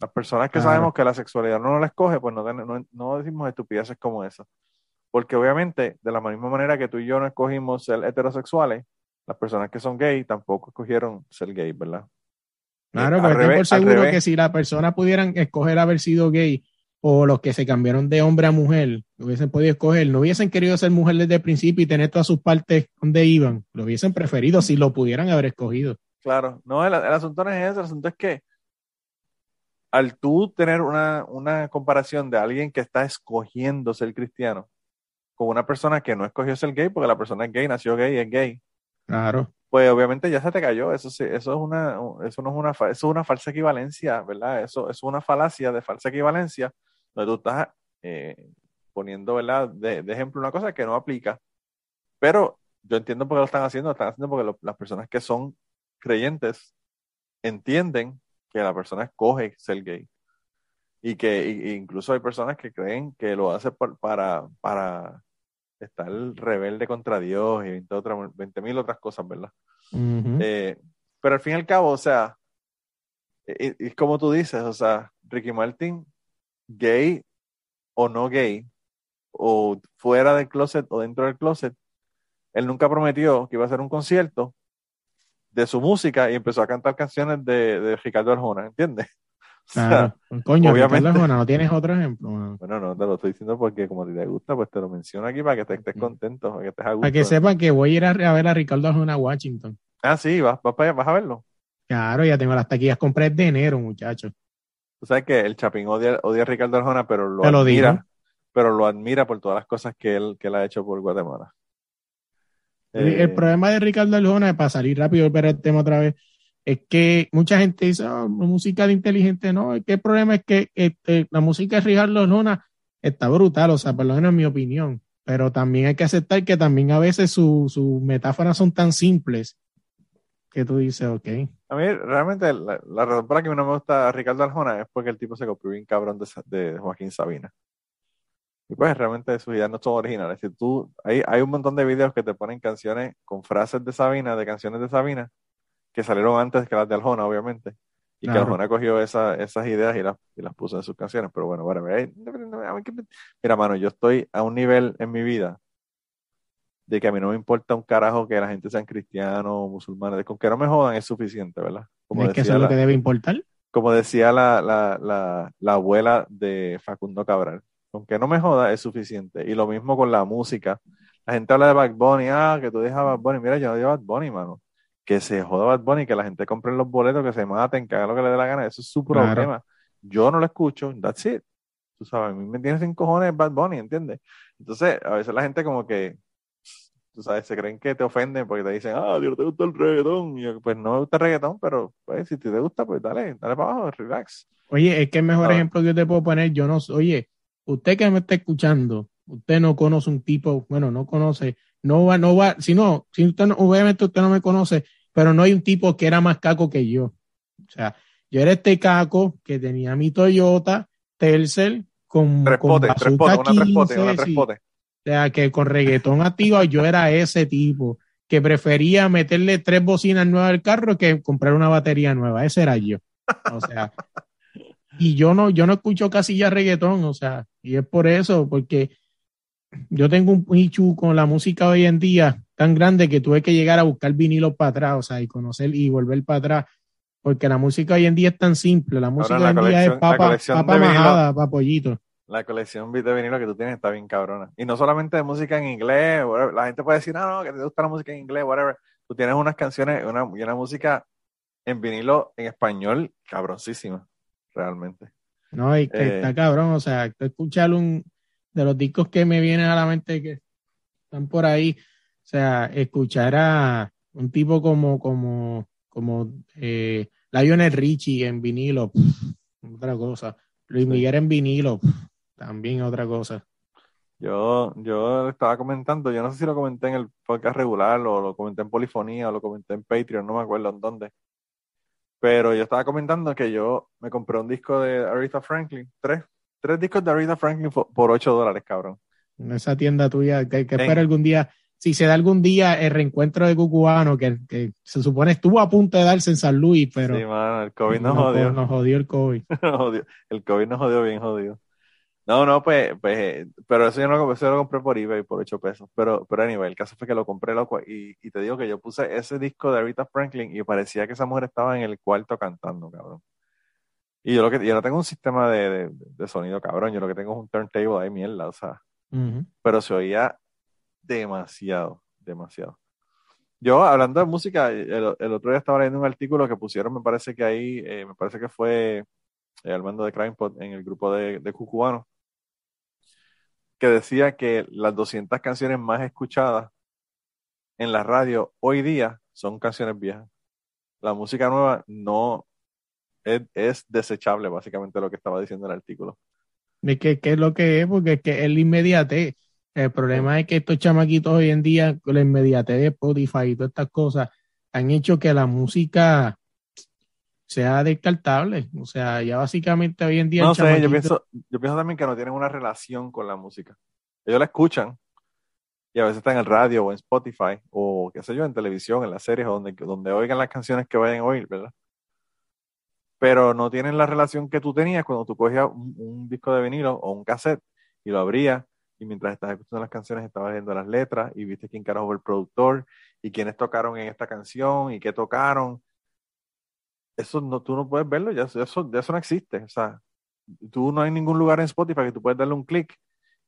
Las personas que sabemos que la sexualidad no la escoge, pues no, no, no, decimos estupideces como esa. Porque obviamente, de la misma manera que tú y yo no escogimos ser heterosexuales, las personas que son gay tampoco escogieron ser gay, ¿verdad? Claro, eh, pero estoy por seguro que si la persona pudieran escoger haber sido gay o los que se cambiaron de hombre a mujer, lo hubiesen podido escoger, no hubiesen querido ser mujer desde el principio y tener todas sus partes donde iban, lo hubiesen preferido si lo pudieran haber escogido. Claro, no, el, asunto no es eso, el asunto es que al tú tener una, una comparación de alguien que está escogiendo ser cristiano con una persona que no escogió ser gay, porque la persona es gay, nació gay, es gay. Claro. Pues obviamente ya se te cayó, eso sí, eso es una, eso no es una, eso es una falsa equivalencia, ¿verdad? Eso, es una falacia de falsa equivalencia, donde tú estás eh, poniendo, ¿verdad? De, ejemplo una cosa que no aplica. Pero yo entiendo por qué lo están haciendo, lo están haciendo porque las personas que son creyentes entienden que la persona escoge ser gay. Y que incluso hay personas que creen que lo hace para, para estar rebelde contra Dios y 20 mil otras cosas, ¿verdad? Eh, pero al fin y al cabo, o sea, es como tú dices, o sea, Ricky Martin, gay o no gay, o fuera del closet o dentro del closet, él nunca prometió que iba a hacer un concierto de su música y empezó a cantar canciones de, de Ricardo Arjona, ¿entiendes? Claro. coño, obviamente, ¿no tienes otro ejemplo? Bueno, no, te lo estoy diciendo porque como te gusta, pues te lo menciono aquí para que te estés contento, para que estés a Para que sepan que voy a ir a, ver a Ricardo Arjona a Washington. Ah, sí, vas, vas, vas a verlo. Claro, ya tengo las taquillas compré de enero, muchachos. Tú sabes que el Chapín odia, odia a Ricardo Arjona, pero lo admira, pero lo admira por todas las cosas que él, que él ha hecho por Guatemala. El, eh, problema de Ricardo Arjona, para salir rápido y ver el tema otra vez, es que mucha gente dice, oh, música de inteligente, no, es que el problema es que este, la música de Ricardo Lona está brutal, o sea, por lo menos en mi opinión, pero también hay que aceptar que también a veces sus metáforas son tan simples que tú dices, ok. A mí realmente la, razón por la que no me gusta Ricardo Arjona es porque el tipo se copió bien cabrón de, Joaquín Sabina. Y pues realmente sus ideas no son originales. Si tú, hay, hay un montón de videos que te ponen canciones con frases de Sabina, de canciones de Sabina, que salieron antes que las de Aljona, obviamente. Y que Aljona cogió esa, esas ideas y las, y las puso en sus canciones. Pero bueno, bueno, mira, mano, yo estoy a un nivel en mi vida de que a mí no me importa un carajo que la gente sean cristianos o musulmanes. Con que no me jodan es suficiente, ¿verdad? Como ¿Es que eso es lo que debe importar? Como decía la, la, la, la abuela de Facundo Cabral. Con que no me joda es suficiente. Y lo mismo con la música. La gente habla de Bad Bunny, ah, que tú dejas Bad Bunny. Mira, yo no digo Bad Bunny, mano que se joda Bad Bunny, que la gente compre los boletos, que se maten, que haga lo que le dé la gana, eso es su problema. Yo no lo escucho, that's it. Tú sabes, a mí me tiene sin cojones Bad Bunny, ¿entiendes? Entonces, a veces la gente como que, tú sabes, se creen que te ofenden porque te dicen, ah, Dios, te gusta el reggaetón. Y pues no me gusta el reggaetón, pero pues si te gusta, pues dale, dale para abajo, relax. Oye, es que el mejor ejemplo que yo te puedo poner, yo no, oye, usted que me está escuchando, usted no conoce un tipo, bueno, no conoce, no va, no va, si no, si usted no, obviamente usted no me conoce, pero no hay un tipo que era más caco que yo. O sea, yo era este caco que tenía mi Toyota Tercel con, tres con potes, tres potes, una tres potes, una tres potes. O sea, que con reggaetón activo yo era ese tipo que prefería meterle tres bocinas nuevas al carro que comprar una batería nueva. Ese era yo. O sea, y yo no, yo no escucho casi ya reggaetón, o sea, y es por eso, porque yo tengo un pichu con la música hoy en día tan grande que tuve que llegar a buscar vinilo para atrás, o sea, y conocer y volver para atrás, porque la música hoy en día es tan simple, la música hoy en día es papa, papa majada, papollito. La colección de vinilo que tú tienes está bien cabrona. Y no solamente de música en inglés, la gente puede decir, no, no, que te gusta la música en inglés, whatever. Tú tienes unas canciones una, y una música en vinilo en español cabroncísima, realmente. No, y que está eh, cabrón, o sea, escuchar un, de los discos que me vienen a la mente que están por ahí, o sea, escuchar a un tipo como, como, como eh, Lionel Richie en vinilo, otra cosa. Luis Miguel en vinilo, también otra cosa. Yo, yo estaba comentando, yo no sé si lo comenté en el podcast regular o lo comenté en Polifonía o lo comenté en Patreon, no me acuerdo en dónde. Pero yo estaba comentando que yo me compré un disco de Aretha Franklin, tres, tres discos de Aretha Franklin por 8 dólares, cabrón. En esa tienda tuya, que, que espera algún día, si se da algún día el reencuentro de Cucubano, que, que, se supone estuvo a punto de darse en San Luis, pero. Sí, mano, el COVID nos, jodió. Nos jodió el COVID. el COVID nos jodió bien jodido. No, no, pues, pues, pero eso yo no lo, eso lo compré por eBay por 8 pesos. Pero, pero anyway, el caso fue que lo compré loco y, y te digo que yo puse ese disco de Aretha Franklin y parecía que esa mujer estaba en el cuarto cantando, cabrón. Y yo lo que yo no tengo un sistema de, de, sonido, cabrón. Yo lo que tengo es un turntable ahí, mierda, o sea. Pero se oía demasiado, demasiado. Yo, hablando de música, el, otro día estaba leyendo un artículo que pusieron, me parece que ahí, eh, me parece que fue eh, mando de CrimePod en el grupo de, de Cucubano, que decía que las 200 canciones más escuchadas en la radio hoy día son canciones viejas. La música nueva no es, desechable, básicamente lo que estaba diciendo el artículo. ¿De qué, es lo que es? Porque es que es la inmediatez. El problema es que estos chamaquitos hoy en día, con la inmediatez de Spotify y todas estas cosas, han hecho que la música sea descartable. O sea, ya básicamente hoy en día. No sé, yo pienso, yo pienso también que no tienen una relación con la música. Ellos la escuchan y a veces está en el radio o en Spotify o qué sé yo, en televisión, en las series, donde, donde oigan las canciones que vayan a oír, ¿verdad? Pero no tienen la relación que tú tenías cuando tú cogías un, disco de vinilo o un cassette y lo abrías y mientras estás escuchando las canciones estabas viendo las letras y viste quién carajo fue el productor y quiénes tocaron en esta canción y qué tocaron eso no, tú no puedes verlo, ya, eso, eso no existe. O sea, tú no hay ningún lugar en Spotify que tú puedes darle un clic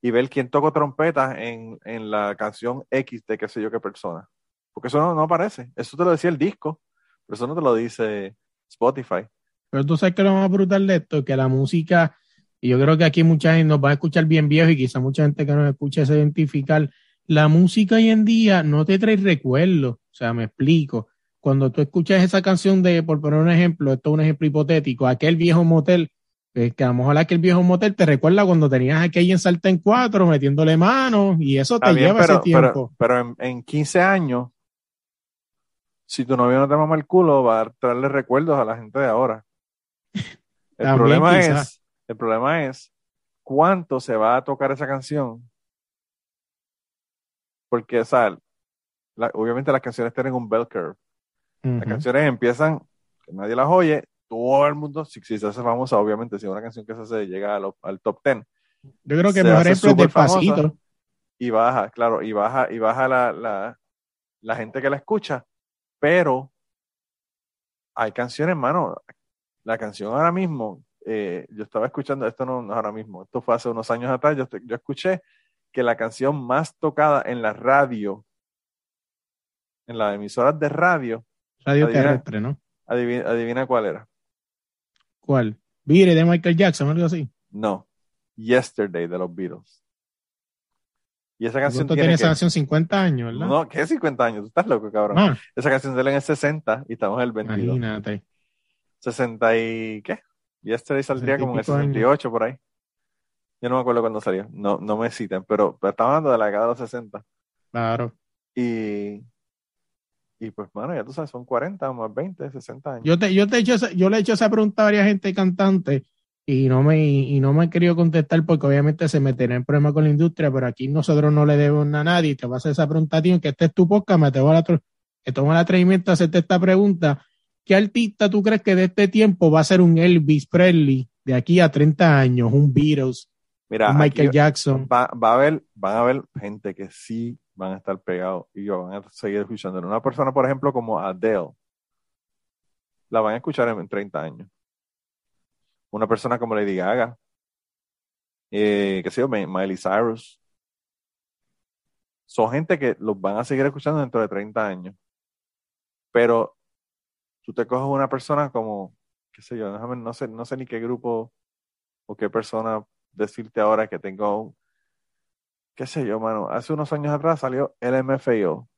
y ver quién tocó trompeta en, en, la canción X de qué sé yo qué persona. Porque eso no, no, aparece. Eso te lo decía el disco, pero eso no te lo dice Spotify. Pero tú sabes que lo más brutal de esto, que la música, y yo creo que aquí mucha gente nos va a escuchar bien viejo y quizá mucha gente que nos escucha se identificar, la música hoy en día no te trae recuerdos. O sea, me explico cuando tú escuchas esa canción de, por poner un ejemplo, esto es un ejemplo hipotético, aquel viejo motel, eh, que a lo mejor aquel viejo motel te recuerda cuando tenías aquella en en cuatro metiéndole manos y eso te lleva ese tiempo. Pero, en, 15 años, si tu novio no te mama el culo, va a traerle recuerdos a la gente de ahora. El problema es, el problema es cuánto se va a tocar esa canción. Porque, o sea, obviamente las canciones tienen un bell curve. Las canciones empiezan, que nadie las oye, todo el mundo, si, se hace famosa, obviamente, si una canción que se hace llega al, top 10. Yo creo que mejor ejemplo es Despacito. Y baja, claro, y baja, y baja la, la, la gente que la escucha, pero hay canciones, mano, la canción ahora mismo, eh, yo estaba escuchando, esto no, es ahora mismo, esto fue hace unos años atrás, yo, yo escuché que la canción más tocada en la radio, en las emisoras de radio, Radio terrestre, ¿no? Adivina, cuál era. ¿Cuál? Vire de Michael Jackson, algo así. No. Yesterday de los Beatles. Y esa canción tiene, esa canción 50 años, ¿verdad? No, ¿qué 50 años? Tú estás loco, cabrón. Ah. Esa canción sale en el 60 y estamos en el 22. Imagínate. 60 y ¿qué? Yesterday saldría como en el 68 por ahí. Yo no me acuerdo cuándo salió. No, no me citen, pero, pero estamos hablando de la década de los 60. Claro. Y y pues, bueno, ya tú sabes, son 40 más 20, 60 años. Yo, te, yo, te hecho yo le he hecho esa pregunta a varias gente cantante y no me y no me he querido contestar porque obviamente se meterá en problema con la industria, pero aquí nosotros no le debemos a nadie. Te voy a hacer esa pregunta a ti, que este es tu podcast, me te voy a tomo el atrevimiento a hacerte esta pregunta. ¿Qué artista tú crees que de este tiempo va a ser un Elvis Presley de aquí a 30 años, un Beatles, un Michael Jackson? Va, va, a haber, van a haber gente que sí van a estar pegados y van a seguir escuchándolo. Una persona, por ejemplo, como Adele, la van a escuchar en 30 años. Una persona como Lady Gaga, eh, que sé yo, Miley Cyrus, son gente que los van a seguir escuchando dentro de 30 años. Pero tú te coges una persona como, qué sé yo, no sé, no sé ni qué grupo o qué persona decirte ahora que tengo qué sé yo, mano, hace unos años atrás salió el MFAO.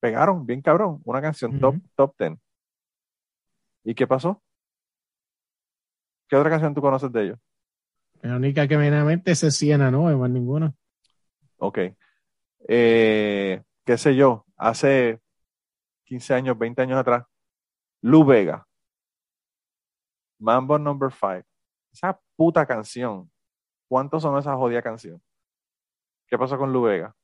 Pegaron bien cabrón, una canción top, top ten. ¿Y qué pasó? ¿Qué otra canción tú conoces de ellos? La única que me viene a mente es Siena, ¿no? Más ninguna. Ok. Eh, qué sé yo, hace 15 años, 20 años atrás, Lu Vega, Mambo Number 5. Esa puta canción. ¿Cuántos son esas jodida canción? ¿Qué pasó con Lu Vega?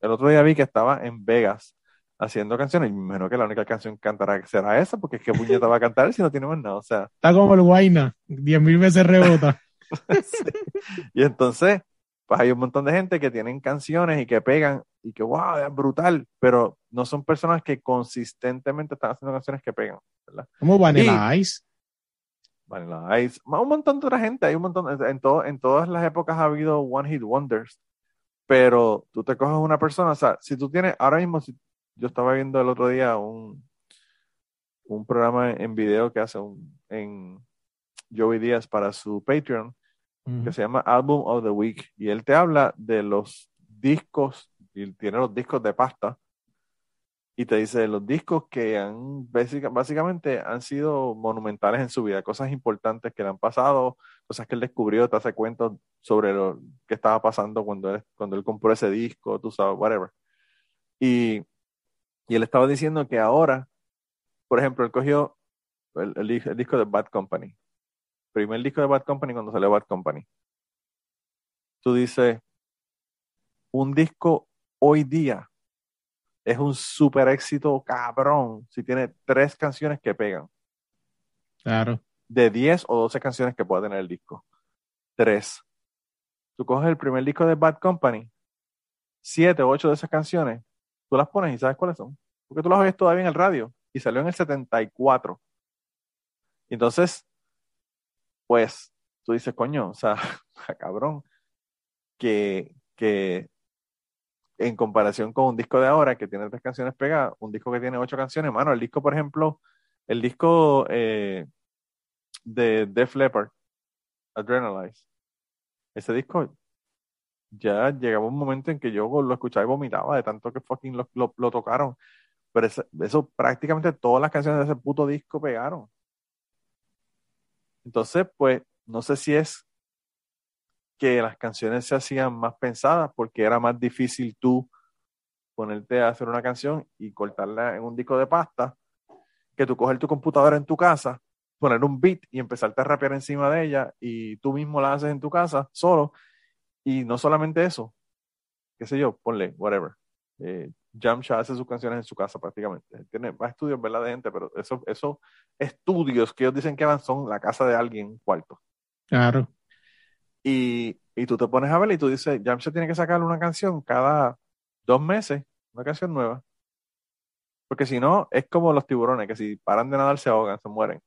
El otro día vi que estaba en Vegas haciendo canciones y menos que la única canción que cantará será esa, porque qué puñeta va a cantar si no tiene más nada. O sea. Está como el diez mil veces rebota. Y entonces, pues hay un montón de gente que tienen canciones y que pegan y que wow, es brutal, pero no son personas que consistentemente están haciendo canciones que pegan, ¿verdad? Como Vanilla Ice. Vanilla Ice, un montón de otra gente, hay un montón, en, todo, en todas las épocas ha habido One Hit Wonders, pero tú te coges una persona, o sea, si tú tienes, ahora mismo, si, yo estaba viendo el otro día un, un programa en video que hace un, en Joey Díaz para su Patreon, que se llama Album of the Week, y él te habla de los discos, y tiene los discos de pasta, y te dice los discos que han básicamente han sido monumentales en su vida, cosas importantes que le han pasado, cosas que él descubrió, te hace cuentos sobre lo que estaba pasando cuando él, cuando él compró ese disco, tú sabes, whatever. Y, y él estaba diciendo que ahora, por ejemplo, él cogió el, el disco de Bad Company, primer disco de Bad Company cuando salió Bad Company. Tú dices, un disco hoy día es un super éxito cabrón si tiene tres canciones que pegan. Claro. De 10 o 12 canciones que puede tener el disco. Tres. Tú coges el primer disco de Bad Company, siete o ocho de esas canciones, tú las pones y sabes cuáles son. Porque tú las oyes todavía en el radio y salió en el 74. Y entonces, pues tú dices, coño, o sea, cabrón, que, que en comparación con un disco de ahora que tiene tres canciones pegadas, un disco que tiene ocho canciones, mano, el disco, por ejemplo, el disco eh, de Def Leppard, Adrenalize, ese disco ya llegaba un momento en que yo lo escuchaba y vomitaba de tanto que fucking lo, lo, tocaron. Pero eso prácticamente todas las canciones de ese puto disco pegaron. Entonces, pues, no sé si es que las canciones se hacían más pensadas porque era más difícil tú ponerte a hacer una canción y cortarla en un disco de pasta, que tú coger tu computadora en tu casa, poner un beat y empezarte a rapear encima de ella y tú mismo la haces en tu casa solo. Y no solamente eso, qué sé yo, ponle, whatever. Eh, Jamsha hace sus canciones en su casa prácticamente. Tiene más estudios, ¿verdad? De gente, pero esos eso estudios que ellos dicen que van son la casa de alguien cuarto. Claro. Y, y tú te pones a ver y tú dices, Jamsha tiene que sacar una canción cada dos meses, una canción nueva. Porque si no, es como los tiburones, que si paran de nadar se ahogan, se mueren.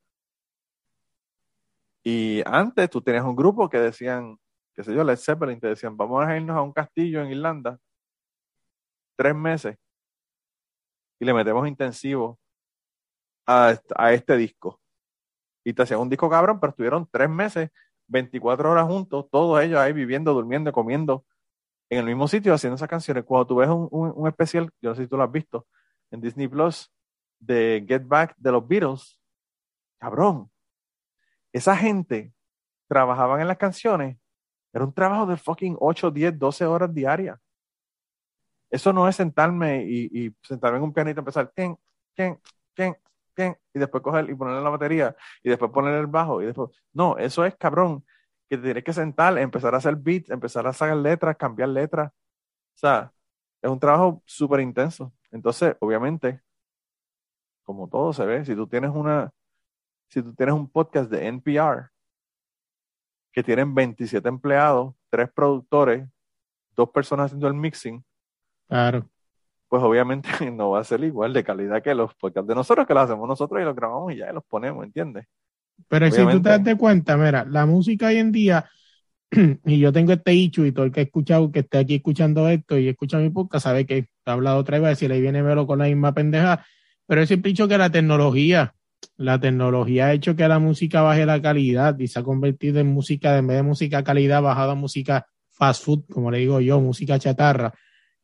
Y antes tú tenías un grupo que decían, qué sé yo, Led Zeppelin, te decían, vamos a irnos a un castillo en Irlanda tres meses y le metemos intensivo a, este disco. Y te hacían un disco cabrón, pero estuvieron tres meses, 24 horas juntos, todos ellos ahí viviendo, durmiendo, comiendo en el mismo sitio haciendo esas canciones. Cuando tú ves un, un, especial, yo no sé si tú lo has visto, en Disney Plus, de Get Back de los Beatles, cabrón, esa gente trabajaban en las canciones, era un trabajo de fucking 8, 10, 12 horas diarias. Eso no es sentarme y, sentarme en un pianito y empezar, ¿quién, quién, quién, Y después coger y ponerle la batería y después ponerle el bajo y después. No, eso es cabrón. Que te tienes que sentar, empezar a hacer beats, empezar a sacar letras, cambiar letras. O sea, es un trabajo súper intenso. Entonces, obviamente, como todo se ve, si tú tienes una, si tú tienes un podcast de NPR que tienen 27 empleados, tres productores, dos personas haciendo el mixing, Claro. Pues obviamente no va a ser igual de calidad que los podcasts de nosotros, que los hacemos nosotros y los grabamos y ya los ponemos, ¿entiendes? Pero si tú te das cuenta, mira, la música hoy en día, y yo tengo este dicho y todo el que ha escuchado, que esté aquí escuchando esto y escucha mi podcast, sabe que he hablado otra vez, y ahí viene Velo con la misma pendeja, pero ese dicho que la tecnología, la tecnología ha hecho que la música baje la calidad y se ha convertido en música, en vez de música calidad, bajado a música fast food, como le digo yo, música chatarra.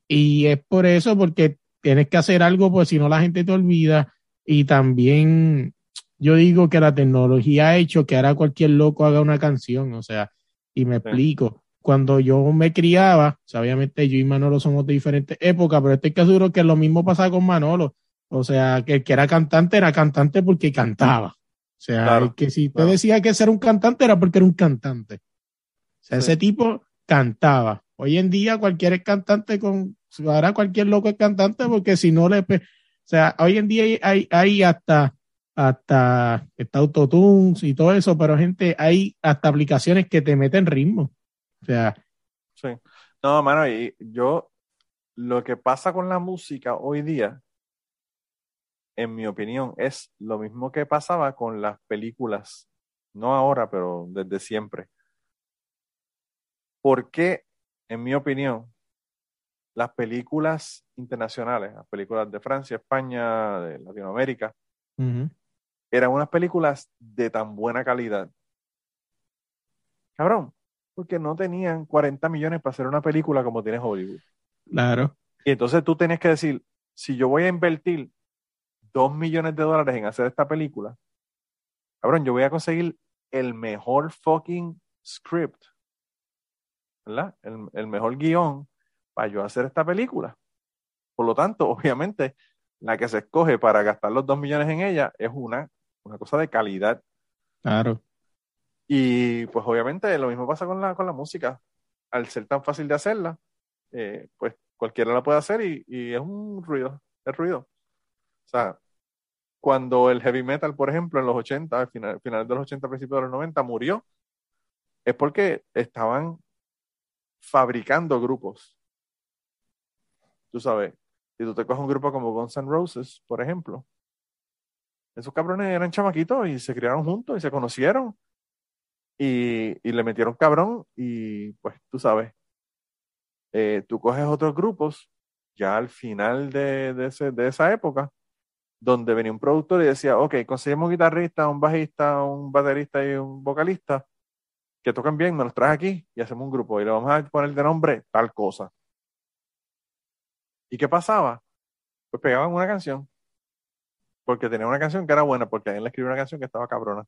Y es por eso, porque tienes que hacer algo, pues si no la gente te olvida. Y también yo digo que la tecnología ha hecho que ahora cualquier loco haga una canción, o sea, y me explico. Cuando yo me criaba, obviamente yo y Manolo somos de diferentes épocas, pero estoy seguro que lo mismo pasaba con Manolo. O sea, que el que era cantante era cantante porque cantaba. O sea, que si te decía que ser un cantante era porque era un cantante. O sea, ese tipo cantaba. Hoy en día cualquier cantante con, ahora cualquier loco es cantante porque si no le, o sea, hoy en día hay, hay hasta, hasta, está Autotunes y todo eso, pero gente, hay hasta aplicaciones que te meten ritmo. O sea. Sí. No, mano, y yo, lo que pasa con la música hoy día, en mi opinión, es lo mismo que pasaba con las películas. No ahora, pero desde siempre. ¿Por qué, en mi opinión, las películas internacionales, las películas de Francia, España, de Latinoamérica, eran unas películas de tan buena calidad? Cabrón, porque no tenían 40 millones para hacer una película como tiene Hollywood. Claro. Y entonces tú tienes que decir, si yo voy a invertir 2 millones de dólares en hacer esta película, cabrón, yo voy a conseguir el mejor fucking script ¿verdad? El, mejor guion para yo hacer esta película. Por lo tanto, obviamente, la que se escoge para gastar los dos millones en ella es una, una cosa de calidad. Claro. Y pues obviamente lo mismo pasa con la, con la música. Al ser tan fácil de hacerla, eh, pues cualquiera la puede hacer y, es un ruido, es ruido. O sea, cuando el heavy metal, por ejemplo, en los 80, al final, finales de los 80, principios de los 90, murió, es porque estaban fabricando grupos. Tú sabes, si tú te coges un grupo como Guns N' Roses, por ejemplo, esos cabrones eran chamaquitos y se criaron juntos y se conocieron y, le metieron cabrón y pues tú sabes, eh, tú coges otros grupos ya al final de, de, esa época, donde venía un productor y decía, ok, conseguimos un guitarrista, un bajista, un baterista y un vocalista, que tocan bien, me los traes aquí y hacemos un grupo y le vamos a poner de nombre tal cosa. ¿Y qué pasaba? Pues pegaban una canción. Porque tenía una canción que era buena, porque alguien le escribió una canción que estaba cabrona.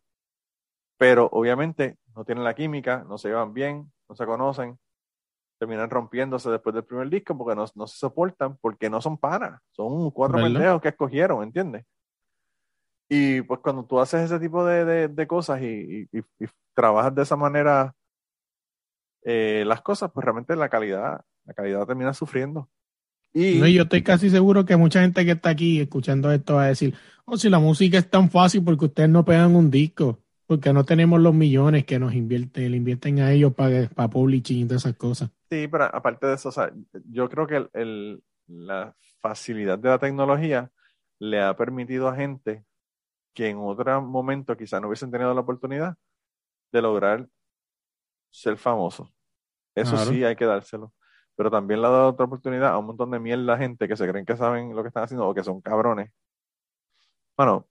Pero obviamente no tienen la química, no se llevan bien, no se conocen, terminan rompiéndose después del primer disco porque no, se soportan, porque no son panas, son cuatro pendejos que escogieron, ¿entiendes? Y pues cuando tú haces ese tipo de, cosas y, trabajas de esa manera eh, las cosas, pues realmente la calidad, la calidad termina sufriendo. Y no, yo estoy casi seguro que mucha gente que está aquí escuchando esto va a decir, oh, si la música es tan fácil porque ustedes no pegan un disco, porque no tenemos los millones que nos invierten, le invierten a ellos para, para publishing y todas esas cosas. Sí, pero aparte de eso, o sea, yo creo que el, la facilidad de la tecnología le ha permitido a gente que en otro momento quizás no hubiesen tenido la oportunidad de lograr ser famosos. Eso sí hay que dárselo. Pero también le ha dado otra oportunidad a un montón de mierda gente que se creen que saben lo que están haciendo o que son cabrones. Bueno,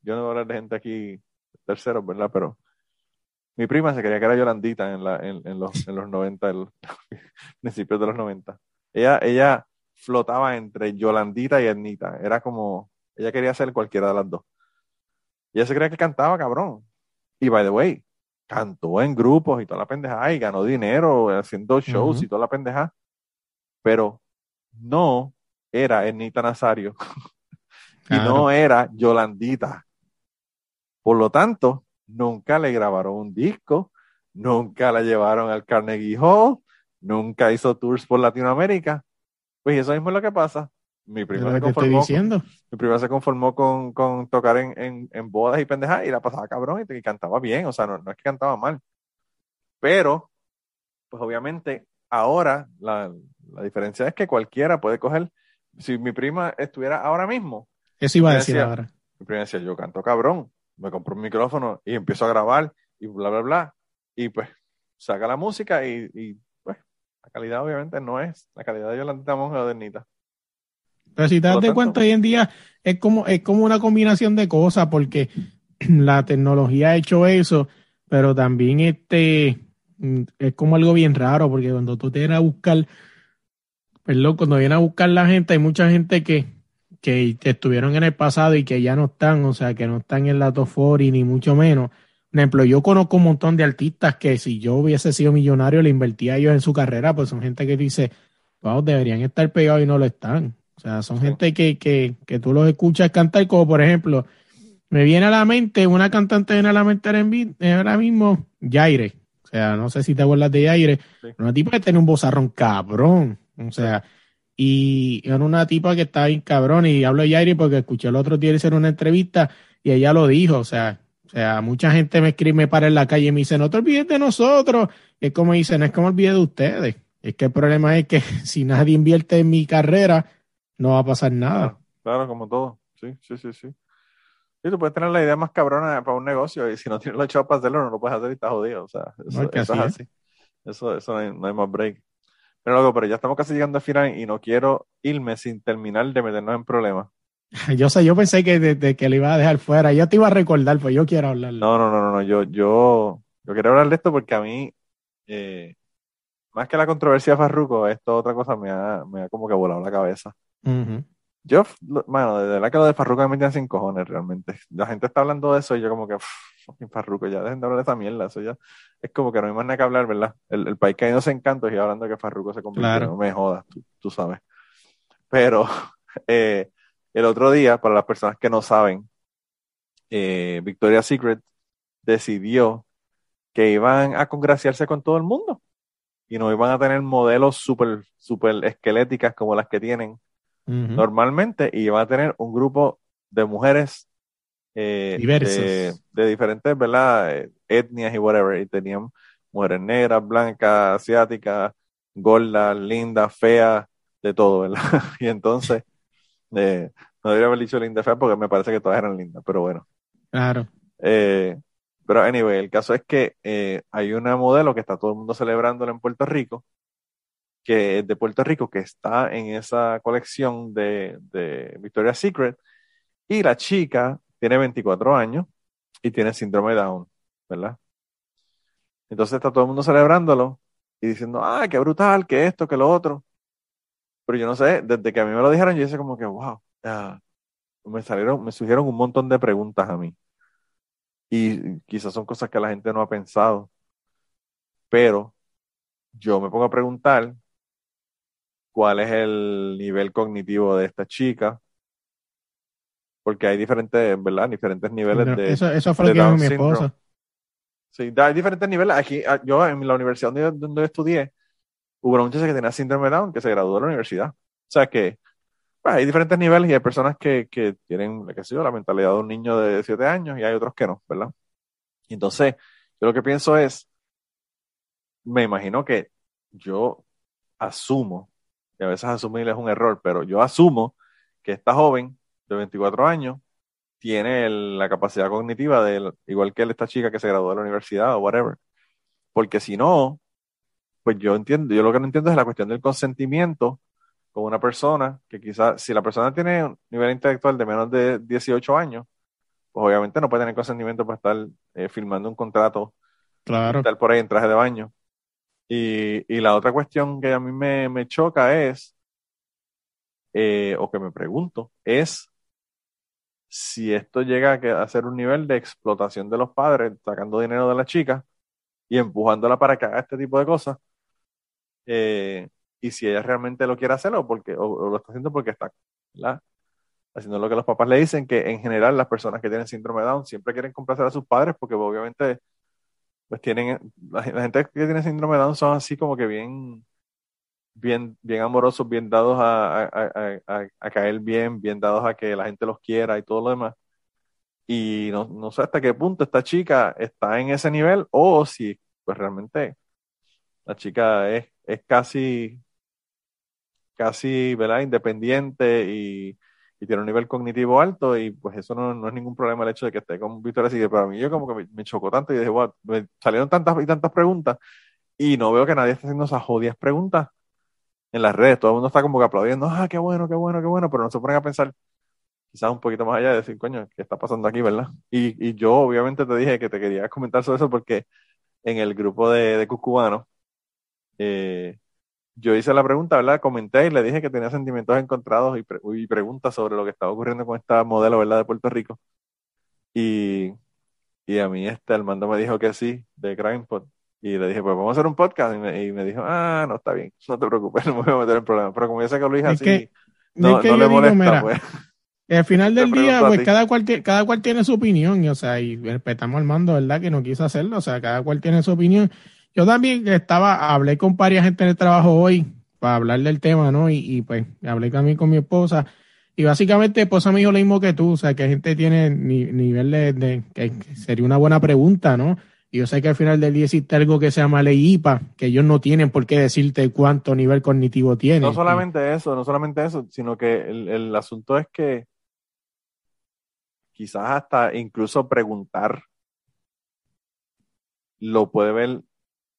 yo no voy a hablar de gente aquí terceros, ¿verdad? Pero mi prima se creía que era Yolandita en, la, en, los, en los 90, el, principios de los 90. Ella, ella flotaba entre Yolandita y Ernita. Era como, ella quería ser cualquiera de las dos. Y ella se creía que cantaba, cabrón. Y by the way, cantó en grupos y toda la pendeja y ganó dinero haciendo shows y toda la pendeja. Pero no era Ernita Nazario. y no era Yolandita. Por lo tanto, nunca le grabaron un disco, nunca la llevaron al Carnegie Hall, nunca hizo tours por Latinoamérica. Pues eso mismo es lo que pasa. Mi prima, se conformó, mi prima se conformó con, con tocar en, en, en, bodas y pendejadas y la pasaba cabrón y, cantaba bien, o sea, no, es que cantaba mal. Pero, pues obviamente, ahora la, la, diferencia es que cualquiera puede coger, si mi prima estuviera ahora mismo. Eso iba a decir ahora. Mi prima decía, yo canto cabrón, me compro un micrófono y empiezo a grabar y bla, bla, bla. Y pues saca la música y, y pues la calidad obviamente no es la calidad de Yolanda Monge o de Nita. Pero si te das de cuenta, hoy en día es como, es como una combinación de cosas, porque la tecnología ha hecho eso, pero también este mm, es como algo bien raro, porque cuando tú te vienes a buscar, perdón, cuando viene a buscar la gente, hay mucha gente que, que estuvieron en el pasado y que ya no están, o sea, que no están en la top 40 ni mucho menos. Por ejemplo, yo conozco un montón de artistas que si yo hubiese sido millonario le invertía a ellos en su carrera, pues son gente que dice, wow, deberían estar pegados y no lo están. O sea, son gente que, que, que tú los escuchas cantar, como por ejemplo, me viene a la mente, una cantante viene a la mente ahora mismo, Jaire. O sea, no sé si te acuerdas de Jaire. Una tipa que tiene un bozarrón cabrón. O sea, y era una tipa que está bien cabrón. Y hablo de Jaire porque escuché el otro día hacer una entrevista y ella lo dijo. O sea, o sea, mucha gente me escribe, me para en la calle y me dice, no te olvides de nosotros. es como dicen, no es como olvides de ustedes. Es que el problema es que si nadie invierte en mi carrera, no va a pasar nada. Claro, como todo. Sí, sí, sí, sí. Sí, tú puedes tener la idea más cabrona para un negocio y si no tienes los chavos para hacerlo, no lo puedes hacer y estás jodido. O sea, eso, es así. Eso, eso no hay, más break. Pero luego, pero ya estamos casi llegando al final y no quiero irme sin terminar de meternos en problemas. Yo sé, yo pensé que, de, que le iba a dejar fuera. Yo te iba a recordar, pues yo quiero hablar. No, no, no, no, yo, yo, yo quiero hablar de esto porque a mí, eh, más que la controversia de Farruko, esto otra cosa me ha, me ha como que volado la cabeza. Yo, bueno, de verdad que lo de Farruko me tiene sin cojones realmente. La gente está hablando de eso y yo como que, fucking Farruko, ya dejen de hablar de esa mierda. Eso ya es como que no hay más nada que hablar, ¿verdad? El, país que hay no se encanto y hablando de que Farruko se convirtió, no me jodas, tú, sabes. Pero eh, el otro día, para las personas que no saben, eh, Victoria's Secret decidió que iban a congraciarse con todo el mundo y no iban a tener modelos súper super esqueléticas como las que tienen normalmente y va a tener un grupo de mujeres eh, de, diferentes ¿verdad? Eh, etnias y whatever. Y tenían mujeres negras, blancas, asiáticas, gordas, lindas, feas, de todo, ¿verdad? y entonces, eh, no debería haber dicho linda fea porque me parece que todas eran lindas, pero bueno. Claro. pero anyway, el caso es que hay una modelo que está todo el mundo celebrándolo en Puerto Rico que de Puerto Rico, que está en esa colección de, de Victoria's Secret. Y la chica tiene 24 años y tiene síndrome de Down, ¿verdad? Entonces está todo el mundo celebrándolo y diciendo, ah, qué brutal, que esto, que lo otro. Pero yo no sé, desde que a mí me lo dijeron, yo hice como que, wow, me salieron, me surgieron un montón de preguntas a mí. Y quizás son cosas que la gente no ha pensado. Pero yo me pongo a preguntar cuál es el nivel cognitivo de esta chica, porque hay diferentes, ¿verdad? Diferentes niveles de. Eso, eso fue lo que mi esposa. Sí, hay diferentes niveles. Aquí, ah, yo en la universidad donde, donde estudié, hubo una muchacha que tenía síndrome de Down que se graduó de la universidad. O sea que pues, hay diferentes niveles y hay personas que, que tienen, qué sé yo, la mentalidad de un niño de 7 años y hay otros que no, ¿verdad? Y entonces, yo lo que pienso es, me imagino que yo asumo a veces asumir es un error, pero yo asumo que esta joven de 24 años tiene la capacidad cognitiva de, igual que esta chica que se graduó de la universidad o whatever. Porque si no, pues yo entiendo, yo lo que no entiendo es la cuestión del consentimiento con una persona que quizás, si la persona tiene un nivel intelectual de menos de 18 años, pues obviamente no puede tener consentimiento para estar eh, firmando un contrato, claro. estar por ahí en traje de baño. Y, la otra cuestión que a mí me, choca es, eh, o que me pregunto, es si esto llega a ser un nivel de explotación de los padres, sacando dinero de la chica y empujándola para que haga este tipo de cosas. Eh, y si ella realmente lo quiere hacer o, porque, o, lo está haciendo porque está haciendo lo que los papás le dicen, que en general las personas que tienen síndrome de Down siempre quieren complacer a sus padres porque obviamente pues tienen, la, gente que tiene síndrome de Down son así como que bien, bien, bien amorosos, bien dados a, a, caer bien, bien dados a que la gente los quiera y todo lo demás. Y no, no sé hasta qué punto esta chica está en ese nivel o si pues realmente la chica es, es casi, casi, ¿verdad? Independiente y y tiene un nivel cognitivo alto y pues eso no, no es ningún problema el hecho de que esté con Victoria Pero Para mí yo como que me, chocó tanto y dije, wow, me salieron tantas y tantas preguntas y no veo que nadie esté haciendo esas jodidas preguntas en las redes. Todo el mundo está como que aplaudiendo, ah, qué bueno, qué bueno, qué bueno, pero no se ponen a pensar quizás un poquito más allá de decir, coño, ¿qué está pasando aquí, verdad? Y, y yo obviamente te dije que te quería comentar sobre eso porque en el grupo de, de Cucubano, eh, yo hice la pregunta, ¿verdad? Comenté y le dije que tenía sentimientos encontrados y, preguntas sobre lo que estaba ocurriendo con esta modelo, ¿verdad? De Puerto Rico. Y, y a mí este, el mando me dijo que sí, de CrimePod. Y le dije, pues vamos a hacer un podcast. Y me, dijo, ah, no, está bien, no te preocupes, no me voy a meter en problemas. Pero como yo sé que lo dije así, no, no le molesta, pues. Al final del día, pues cada cual, cada cual tiene su opinión, y, o sea, y respetamos al mando, ¿verdad? Que no quiso hacerlo, o sea, cada cual tiene su opinión. Yo también estaba, hablé con varias gente en el trabajo hoy para hablar del tema, ¿no? Y, pues hablé también con mi esposa. Y básicamente, esposa me dijo lo mismo que tú, o sea, que gente tiene ni, nivel de, que sería una buena pregunta, ¿no? Y yo sé que al final del día existe algo que se llama ley IPA, que ellos no tienen por qué decirte cuánto nivel cognitivo tiene. No solamente eso, no solamente eso, sino que el, el asunto es que quizás hasta incluso preguntar lo puede ver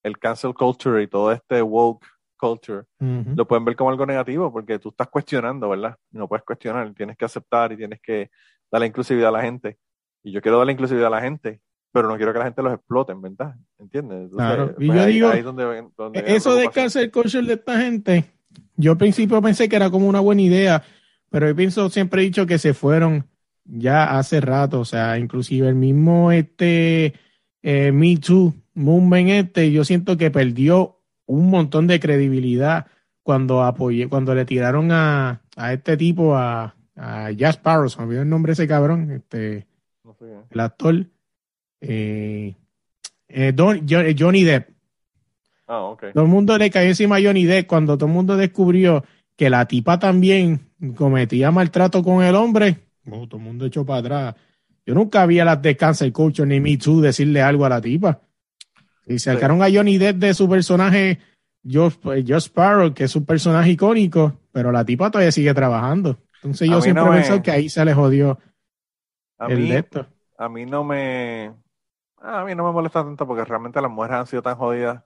el cancel culture y todo este woke culture, lo pueden ver como algo negativo porque tú estás cuestionando, ¿verdad? No puedes cuestionar, tienes que aceptar y tienes que darle inclusividad a la gente. Y yo quiero darle inclusividad a la gente, pero no quiero que la gente los explote, ¿verdad? ¿Entiendes? claro. Y pues yo digo, eso de cancel culture de esta gente, yo al principio pensé que era como una buena idea, pero yo pienso, siempre he dicho que se fueron ya hace rato, o sea, inclusive el mismo este eh, Me Too Movement este, yo siento que perdió un montón de credibilidad cuando apoyé, cuando le tiraron a, a este tipo, a, a Jazz Sparrow, se me olvidó el nombre de ese cabrón, este, el actor, eh, eh, eh, Johnny Depp. Ah, okay. Todo el mundo le cayó encima a Johnny Depp cuando todo el mundo descubrió que la tipa también cometía maltrato con el hombre todo el mundo echó para atrás. Yo nunca vi a las de Cancel Culture ni Me Too decirle algo a la tipa. Y sacaron a Johnny Depp de su personaje Josh, pues, Sparrow, que es un personaje icónico, pero la tipa todavía sigue trabajando. Entonces yo siempre he pensado que ahí se le jodió a el mí, A mí no me... A mí no me molesta tanto porque realmente las mujeres han sido tan jodidas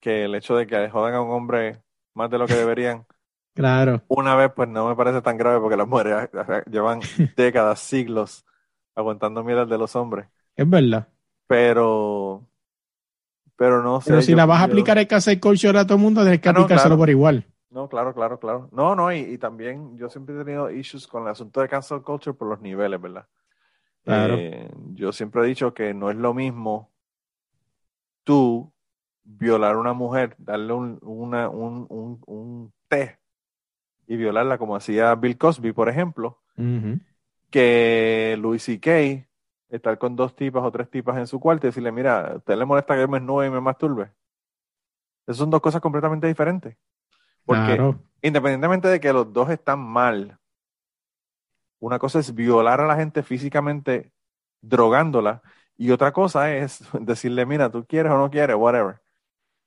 que el hecho de que jodan a un hombre más de lo que deberían Claro. Una vez, pues no me parece tan grave porque las mujeres llevan décadas, siglos aguantando miedo de los hombres. Es verdad. Pero, pero no sé. Pero si la vas a aplicar el cancel culture a todo el mundo, tienes que ah, aplicárselo por igual. No, claro, claro, claro. No, no, y, también yo siempre he tenido issues con el asunto de cancel culture por los niveles, ¿verdad? Claro. Eh, yo siempre he dicho que no es lo mismo tú violar a una mujer, darle un, una, un, un, un té y violarla como hacía Bill Cosby, por ejemplo, que Louis C.K. estar con dos tipas o tres tipas en su cuarto y decirle, mira, ¿usted le molesta que yo me desnude y me masturbe? Esas son dos cosas completamente diferentes. Porque independientemente de que los dos están mal, una cosa es violar a la gente físicamente drogándola y otra cosa es decirle, mira, tú quieres o no quieres, whatever.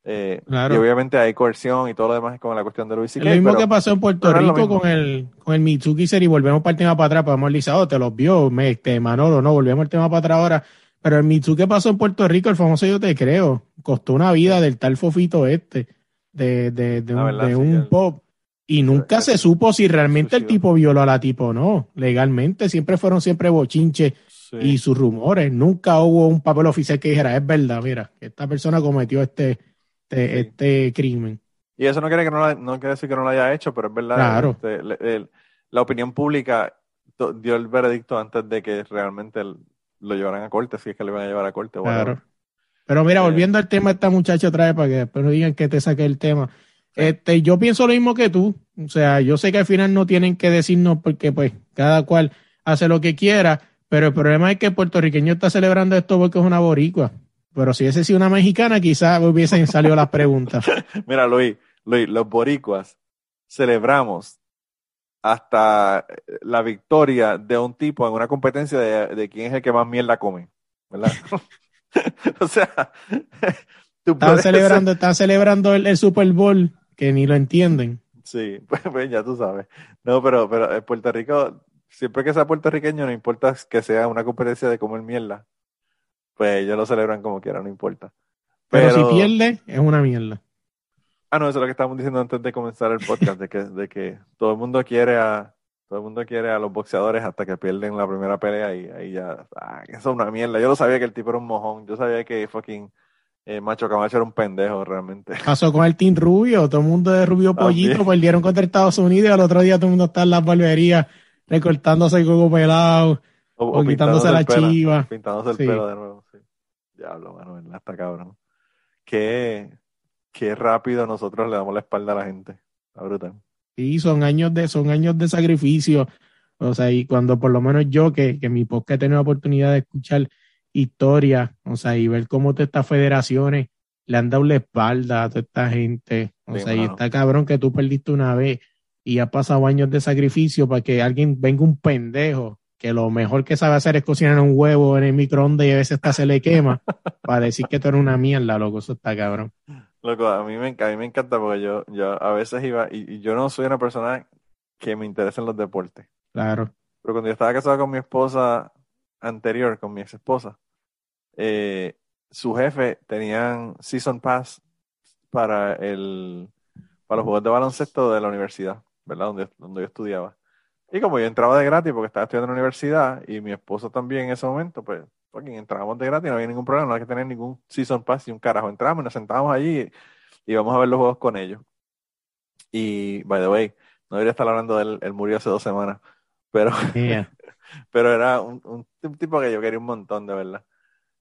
Eh, y obviamente hay coerción y todo lo demás con la cuestión de Luis Lo mismo que pasó en Puerto Rico con el, con el Mitsuki y volvemos para el tema para atrás, podemos lisado, te los vio, me, este, Manolo, no, volvemos al tema para atrás ahora. Pero el Mitsuki pasó en Puerto Rico, el famoso Yo Te Creo, costó una vida del tal fofito este, de, de, de, un, pop. Y nunca se supo si realmente el tipo violó a la tipo o no, legalmente. Siempre fueron siempre bochinches y sus rumores. Nunca hubo un papel oficial que dijera, es verdad, mira, esta persona cometió este, este, este, crimen. Y eso no quiere, que no, no quiere decir que no lo haya hecho, pero es verdad. Este, la opinión pública dio el veredicto antes de que realmente lo llevaran a corte, si es que lo iban a llevar a corte. Claro. Pero mira, eh, volviendo al tema esta muchacha otra vez, para que después no digan que te saqué el tema. Este, yo pienso lo mismo que tú. O sea, yo sé que al final no tienen que decirnos porque pues cada cual hace lo que quiera, pero el problema es que el puertorriqueño está celebrando esto porque es una boricua. Pero si ese sido una mexicana, quizás hubiesen salido las preguntas. Mira, Luis, Luis, los boricuas celebramos hasta la victoria de un tipo en una competencia de, quién es el que más mierda come, ¿verdad? o sea, están celebrando, están celebrando el, Super Bowl que ni lo entienden. Sí, pues, pues, ya tú sabes. No, pero, pero en Puerto Rico, siempre que sea puertorriqueño, no importa que sea una competencia de comer mierda pues ellos lo celebran como quieran, no importa. Pero, si pierde, es una mierda. Ah, no, eso es lo que estábamos diciendo antes de comenzar el podcast, de que, de que todo el mundo quiere a todo el mundo quiere a los boxeadores hasta que pierden la primera pelea y ahí ya, ah, eso es una mierda. Yo lo sabía que el tipo era un mojón, yo sabía que fucking Eh, Macho Camacho era un pendejo realmente. Pasó con el Team Rubio, todo el mundo de Rubio Pollito perdieron contra Estados Unidos y al otro día todo el mundo está en las barberías recortándose el coco pelado o, quitándose la chiva. Pintándose el pelo de nuevo. Diablo, mano, Está cabrón. Qué, qué rápido nosotros le damos la espalda a la gente. Está brutal. Sí, son años de, son años de sacrificio. O sea, y cuando por lo menos yo, que, que mi podcast he tenido la oportunidad de escuchar historia, o sea, y ver cómo todas estas federaciones le han dado la espalda a toda esta gente. O sea, y está cabrón que tú perdiste una vez y ha pasado años de sacrificio para que alguien venga un pendejo que lo mejor que sabe hacer es cocinar un huevo en el microondas y a veces hasta se le quema para decir que tú eres una mierda, loco, eso está cabrón. Loco, a mí me, a mí me encanta porque yo, yo a veces iba, y, y yo no soy una persona que me interesa en los deportes. Claro. Pero cuando yo estaba casado con mi esposa anterior, con mi ex esposa, eh, su jefe tenían season pass para el para los juegos de baloncesto de la universidad, ¿verdad? Donde, donde yo estudiaba. Y como yo entraba de gratis porque estaba estudiando en la universidad y mi esposo también en ese momento, pues porque entrábamos de gratis, no había ningún problema, no había que tener ningún season pass y un carajo. Entramos y nos sentábamos allí y íbamos a ver los juegos con ellos. Y, by the way, no debería estar hablando de él, él murió hace dos semanas, pero, pero era un, un, tipo que yo quería un montón, de verdad.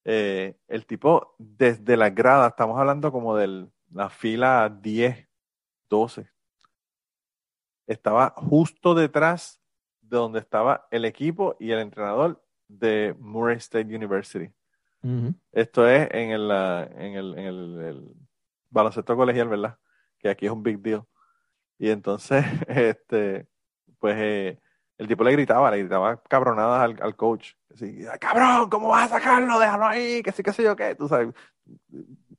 Eh, el tipo, desde la grada, estamos hablando como de la fila 10, 12, estaba justo detrás de donde estaba el equipo y el entrenador de Murray State University. Esto es en el, en el, en el, baloncesto colegial, ¿verdad? Que aquí es un big deal. Y entonces, este, pues eh, el tipo le gritaba, le gritaba cabronadas al, al coach. Así, cabrón, ¿cómo vas a sacarlo? Déjalo ahí, que sí, que sé yo qué, tú sabes.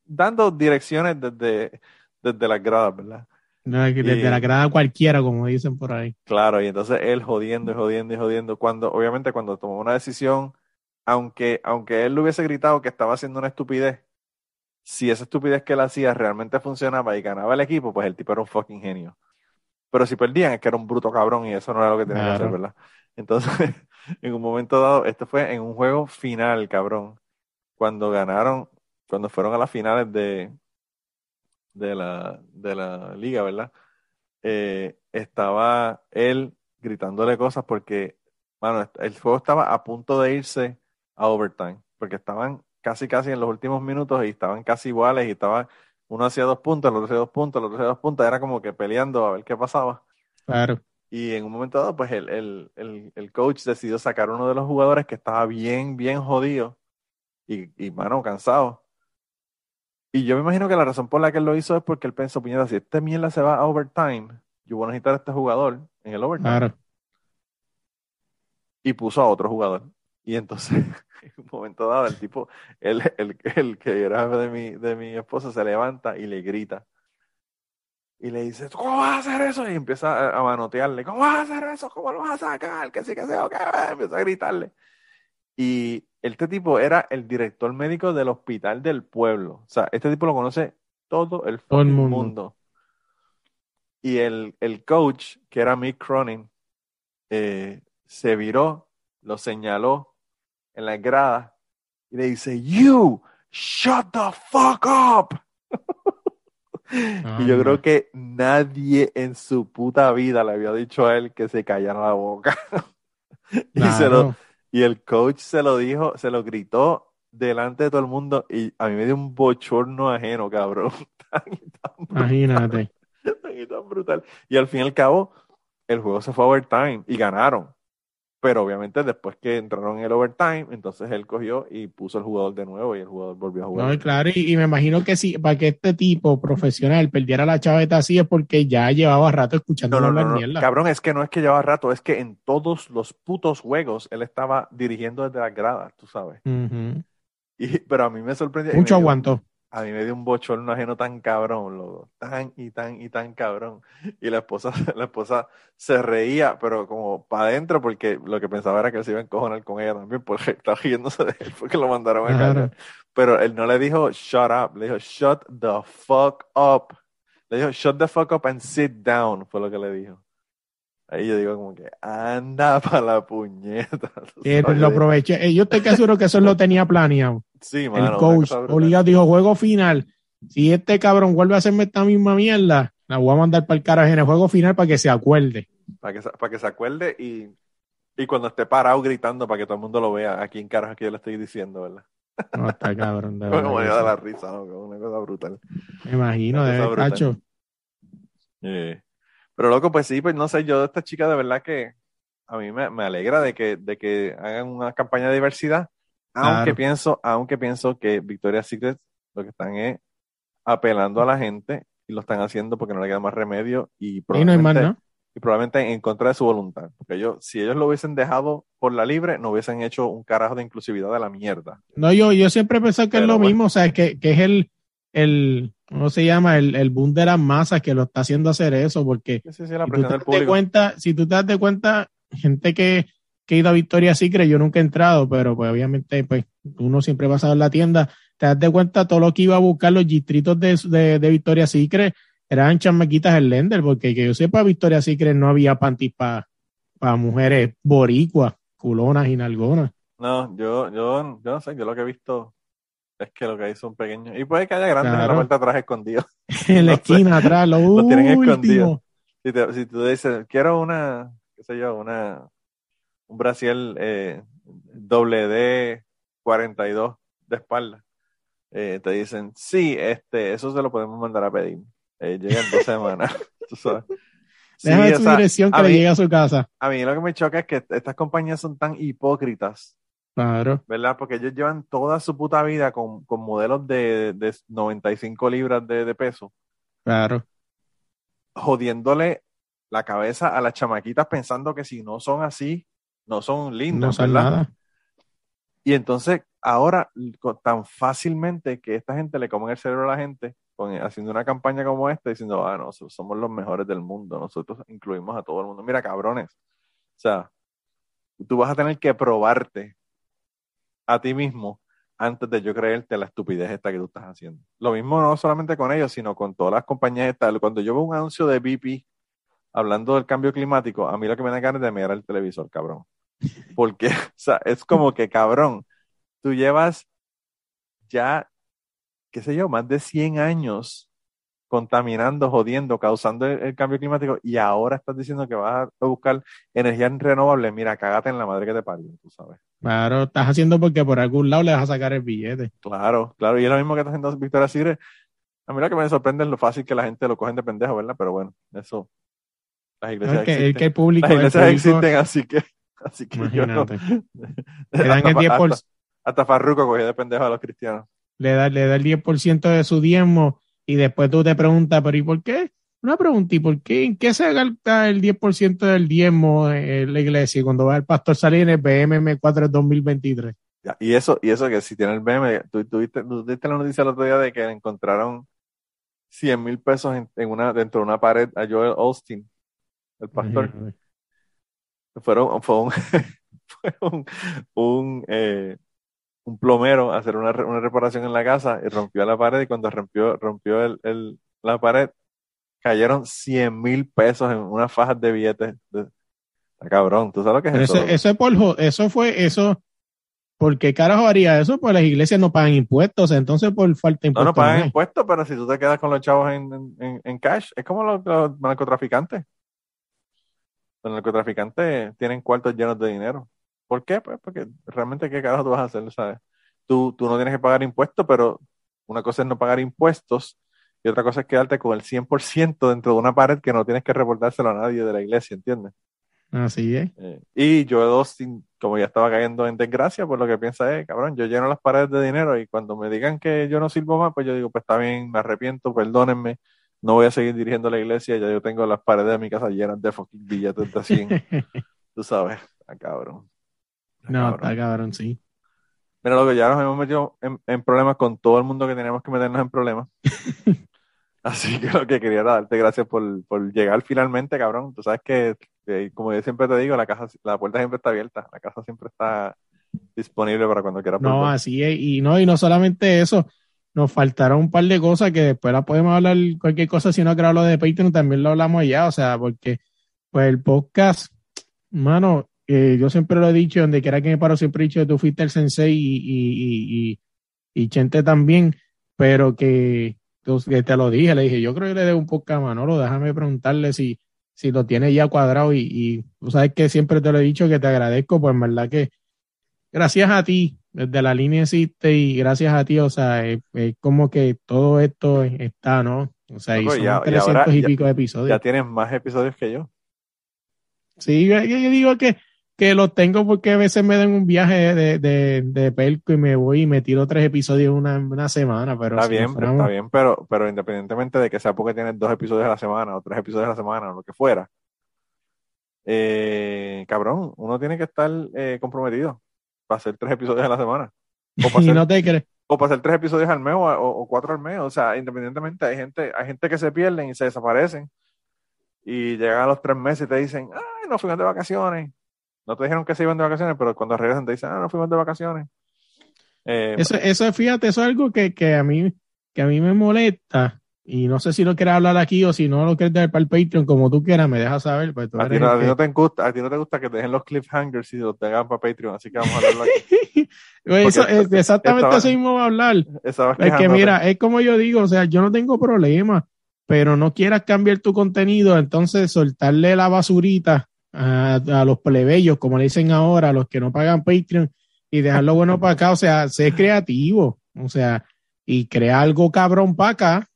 Dando direcciones desde, desde las gradas, ¿verdad? Desde la grada cualquiera, como dicen por ahí. Claro, y entonces él jodiendo y jodiendo y jodiendo. Cuando, obviamente, cuando tomó una decisión, aunque, aunque él le hubiese gritado que estaba haciendo una estupidez, si esa estupidez que él hacía realmente funcionaba y ganaba el equipo, pues el tipo era un fucking genio. Pero si perdían, es que era un bruto cabrón y eso no era lo que tenía que hacer, ¿verdad? Entonces, en un momento dado, esto fue en un juego final, cabrón. Cuando ganaron, cuando fueron a las finales de, de la, de la liga, ¿verdad? Eh, estaba él gritándole cosas porque, bueno, el juego estaba a punto de irse a overtime, porque estaban casi casi en los últimos minutos y estaban casi iguales y estaban uno hacía dos puntos, el otro hacía dos puntos, el otro hacía dos puntos, era como que peleando a ver qué pasaba. Claro. Y en un momento dado, pues el, el, el, el coach decidió sacar uno de los jugadores que estaba bien, bien jodido y, y mano, cansado. Y yo me imagino que la razón por la que él lo hizo es porque él pensó, puñeta, si este mierda se va a overtime, yo voy a necesitar a este jugador en el overtime. Claro. Y puso a otro jugador. Y entonces, en un momento dado, el tipo, el, el, el que era de mi, de mi esposa, se levanta y le grita. Y le dice, ¿cómo vas a hacer eso? Y empieza a, manotearle, ¿cómo vas a hacer eso? ¿Cómo lo vas a sacar? Que sí, que sí, ok. Empieza a gritarle. Y este tipo era el director médico del hospital del pueblo. O sea, este tipo lo conoce todo el, mundo. Y el, el, coach, que era Mick Cronin, eh, se viró, lo señaló en la grada y le dice, You, shut the fuck up. y yo creo que nadie en su puta vida le había dicho a él que se callara la boca. y se lo, y el coach se lo dijo, se lo gritó delante de todo el mundo y a mí me dio un bochorno ajeno, cabrón. Imagínate. y tan brutal. Y al fin y al cabo, el juego se fue a overtime y ganaron. Pero obviamente después que entraron en el overtime, entonces él cogió y puso el jugador de nuevo y el jugador volvió a jugar. No, claro, y, me imagino que sí, para que este tipo profesional perdiera la chaveta así es porque ya llevaba rato escuchando no, no, no, Cabrón, es que no es que llevaba rato, es que en todos los putos juegos él estaba dirigiendo desde la grada, tú sabes. y, pero a mí me sorprendió. Mucho aguantó a mí me dio un bochorno ajeno tan cabrón, loco, tan y tan y tan cabrón. Y la esposa, la esposa se reía, pero como para adentro, porque lo que pensaba era que él se iba a encojonar con ella también, porque estaba riéndose de él, porque lo mandaron a callar. Pero él no le dijo shut up, le dijo shut the fuck up. Le dijo shut the fuck up and sit down, fue lo que le dijo. Ahí yo digo como que anda para la puñeta. lo aproveché. Eh, yo estoy casi seguro que eso lo tenía planeado. Sí, mano, el coach obligado dijo juego final. Si este cabrón vuelve a hacerme esta misma mierda, la voy a mandar para el carajo en el juego final para que se acuerde. Para que, para que se acuerde y, y cuando esté parado gritando para que todo el mundo lo vea, aquí en carajo que yo le estoy diciendo, ¿verdad? No, está cabrón. De Como de la risa, ¿no? una cosa brutal. Me imagino, de cacho. Pero loco, pues sí, pues no sé, yo de esta chica de verdad que a mí me, me alegra de que, de que hagan una campaña de diversidad, aunque pienso, aunque pienso que Victoria's Secret lo que están es apelando a la gente y lo están haciendo porque no le queda más remedio y probablemente, y probablemente en contra de su voluntad. Porque ellos, si ellos lo hubiesen dejado por la libre, no hubiesen hecho un carajo de inclusividad de la mierda. No, yo, yo siempre pensé que es lo mismo, o sea, que, que es el, el, ¿cómo se llama? El, el boom de las masas que lo está haciendo hacer eso, porque si, tú te cuenta, si tú te das cuenta, gente que, que ha ido a Victoria Secret, yo nunca he entrado, pero pues obviamente pues uno siempre va a saber la tienda, te das de cuenta todo lo que iba a buscar los distritos de, de, de Victoria Secret eran chamaquitas el lender, porque que yo sepa, Victoria Secret no había panties para mujeres boricuas, culonas y nalgonas. No, yo, yo, yo no sé, yo lo que he visto es que lo que hay son pequeños. Y puede que haya grandes en la vuelta atrás escondidos. en la esquina atrás, lo, lo tienen escondido. Si, si, tú dices, quiero una, qué sé yo, una, un Brasil eh, doble D 42 de espalda, eh, te dicen, sí, este, eso se lo podemos mandar a pedir. Eh, llega en dos semanas. ¿tú sabes? Deja su dirección que le llegue a su casa. A mí lo que me choca es que estas compañías son tan hipócritas. Claro. ¿Verdad? Porque ellos llevan toda su puta vida con, con modelos de, de 95 libras de, de, peso. Claro. Jodiéndole la cabeza a las chamaquitas pensando que si no son así, no son lindas. No son nada. Y entonces, ahora, tan fácilmente que esta gente le come el cerebro a la gente, haciendo una campaña como esta, diciendo, ah, nosotros somos los mejores del mundo, nosotros incluimos a todo el mundo. Mira, cabrones, o sea, tú vas a tener que probarte a ti mismo antes de yo creerte la estupidez esta que tú estás haciendo. Lo mismo no solamente con ellos, sino con todas las compañías estas. Cuando yo veo un anuncio de BP hablando del cambio climático, a mí lo que me da ganas es de mirar el televisor, cabrón. Porque, o sea, es como que, cabrón, tú llevas ya qué sé yo, más de 100 años contaminando, jodiendo, causando el, cambio climático y ahora estás diciendo que vas a buscar energía renovable, mira, cágate en la madre que te parió, tú sabes. Claro, estás haciendo porque por algún lado le vas a sacar el billete. Claro, claro, y es lo mismo que está haciendo Victoria Sigre. A mí lo que me sorprende es lo fácil que la gente lo cogen de pendejo, ¿verdad? Pero bueno, eso. Las iglesias existen. El que público, las iglesias existen, así que. Así que yo no. dan el 10%. Hasta, hasta Farruko cogió de pendejo a los cristianos le da, le da el 10% de su diezmo y después tú te preguntas, pero ¿y por qué? Una pregunta, ¿y por qué? ¿En qué se gasta el 10% del diezmo en la iglesia cuando va el pastor salir en el BMM4 2023? y eso, y eso que si tiene el BM, tú, tuviste, la noticia el otro día de que encontraron 100 mil pesos en, una, dentro de una pared a Joel Austin, el pastor. Fueron, fue un, fue un, un eh, un plomero a hacer una, una, reparación en la casa y rompió la pared y cuando rompió, rompió el, el, la pared cayeron 100 mil pesos en unas fajas de billetes. De, cabrón, ¿tú sabes lo que es eso? Eso, es por, eso fue, eso, ¿por qué carajo haría eso? Pues las iglesias no pagan impuestos, entonces por falta de impuestos. No, no pagan impuestos, pero si tú te quedas con los chavos en, en, en cash, es como los, los narcotraficantes. Los narcotraficantes tienen cuartos llenos de dinero. ¿Por qué? Pues porque realmente qué carajo tú vas a hacer, ¿sabes? Tú, tú no tienes que pagar impuestos, pero una cosa es no pagar impuestos y otra cosa es quedarte con el 100% dentro de una pared que no tienes que reportárselo a nadie de la iglesia, ¿entiendes? Así es. Eh, y yo dos, como ya estaba cayendo en desgracia, pues lo que piensa es, cabrón, yo lleno las paredes de dinero y cuando me digan que yo no sirvo más, pues yo digo, pues está bien, me arrepiento, perdónenme, no voy a seguir dirigiendo la iglesia, ya yo tengo las paredes de mi casa llenas de fucking billetes de 100. Tú sabes, a cabrón. No, está cabrón, sí. Mira, lo que ya nos hemos metido en, problemas con todo el mundo que teníamos que meternos en problemas. Así que lo que quería era darte gracias por, llegar finalmente, cabrón. Tú sabes que, como yo siempre te digo, la casa, la puerta siempre está abierta, la casa siempre está disponible para cuando quieras. No, así es, y no, y no solamente eso, nos faltaron un par de cosas que después la podemos hablar cualquier cosa, si no creo lo de Patreon también lo hablamos allá, o sea, porque pues el podcast, mano, yo siempre lo he dicho, donde quiera que me paro, siempre he dicho que tú fuiste el sensei y, y, y Chente también, pero que, que te lo dije, le dije, yo creo que le debo un poco a Manolo, déjame preguntarle si, si lo tiene ya cuadrado y, y tú sabes que siempre te lo he dicho que te agradezco, pues en verdad que gracias a ti, desde la línea existe y gracias a ti, o sea, es, como que todo esto está, ¿no? O sea, y son ya, 300 y, pico de episodios. Ya tienes más episodios que yo. Sí, yo, digo que, que los tengo porque a veces me dan un viaje de, de, de pelco y me voy y me tiro tres episodios una, una semana. Pero está bien, está bien, pero, pero independientemente de que sea porque tienes dos episodios a la semana o tres episodios a la semana o lo que fuera, eh, cabrón, uno tiene que estar eh, comprometido para hacer tres episodios a la semana. O para, hacer, no te o para hacer tres episodios al mes o, cuatro al mes. O sea, independientemente, hay gente, hay gente que se pierden y se desaparecen y llegan a los tres meses y te dicen, ay, no fuimos de vacaciones. No te dijeron que se iban de vacaciones, pero cuando regresan te dicen, ah, no fuimos de vacaciones. Eh, eso, eso, fíjate, eso es algo que, que, a mí, que a mí me molesta. Y no sé si lo quieres hablar aquí o si no lo quieres dar para el Patreon, como tú quieras, me dejas saber. Pues a, ti no, te gusta, a ti no te gusta que te dejen los cliffhangers y los tengan para Patreon, así que vamos a hablarlo aquí. eso, exactamente eso mismo va a hablar. Es que mira, es como yo digo, o sea, yo no tengo problema pero no quieras cambiar tu contenido, entonces soltarle la basurita a, los plebeyos, como le dicen ahora, a los que no pagan Patreon, y dejarlo bueno para acá, o sea, sé creativo, o sea, y crea algo cabrón para acá,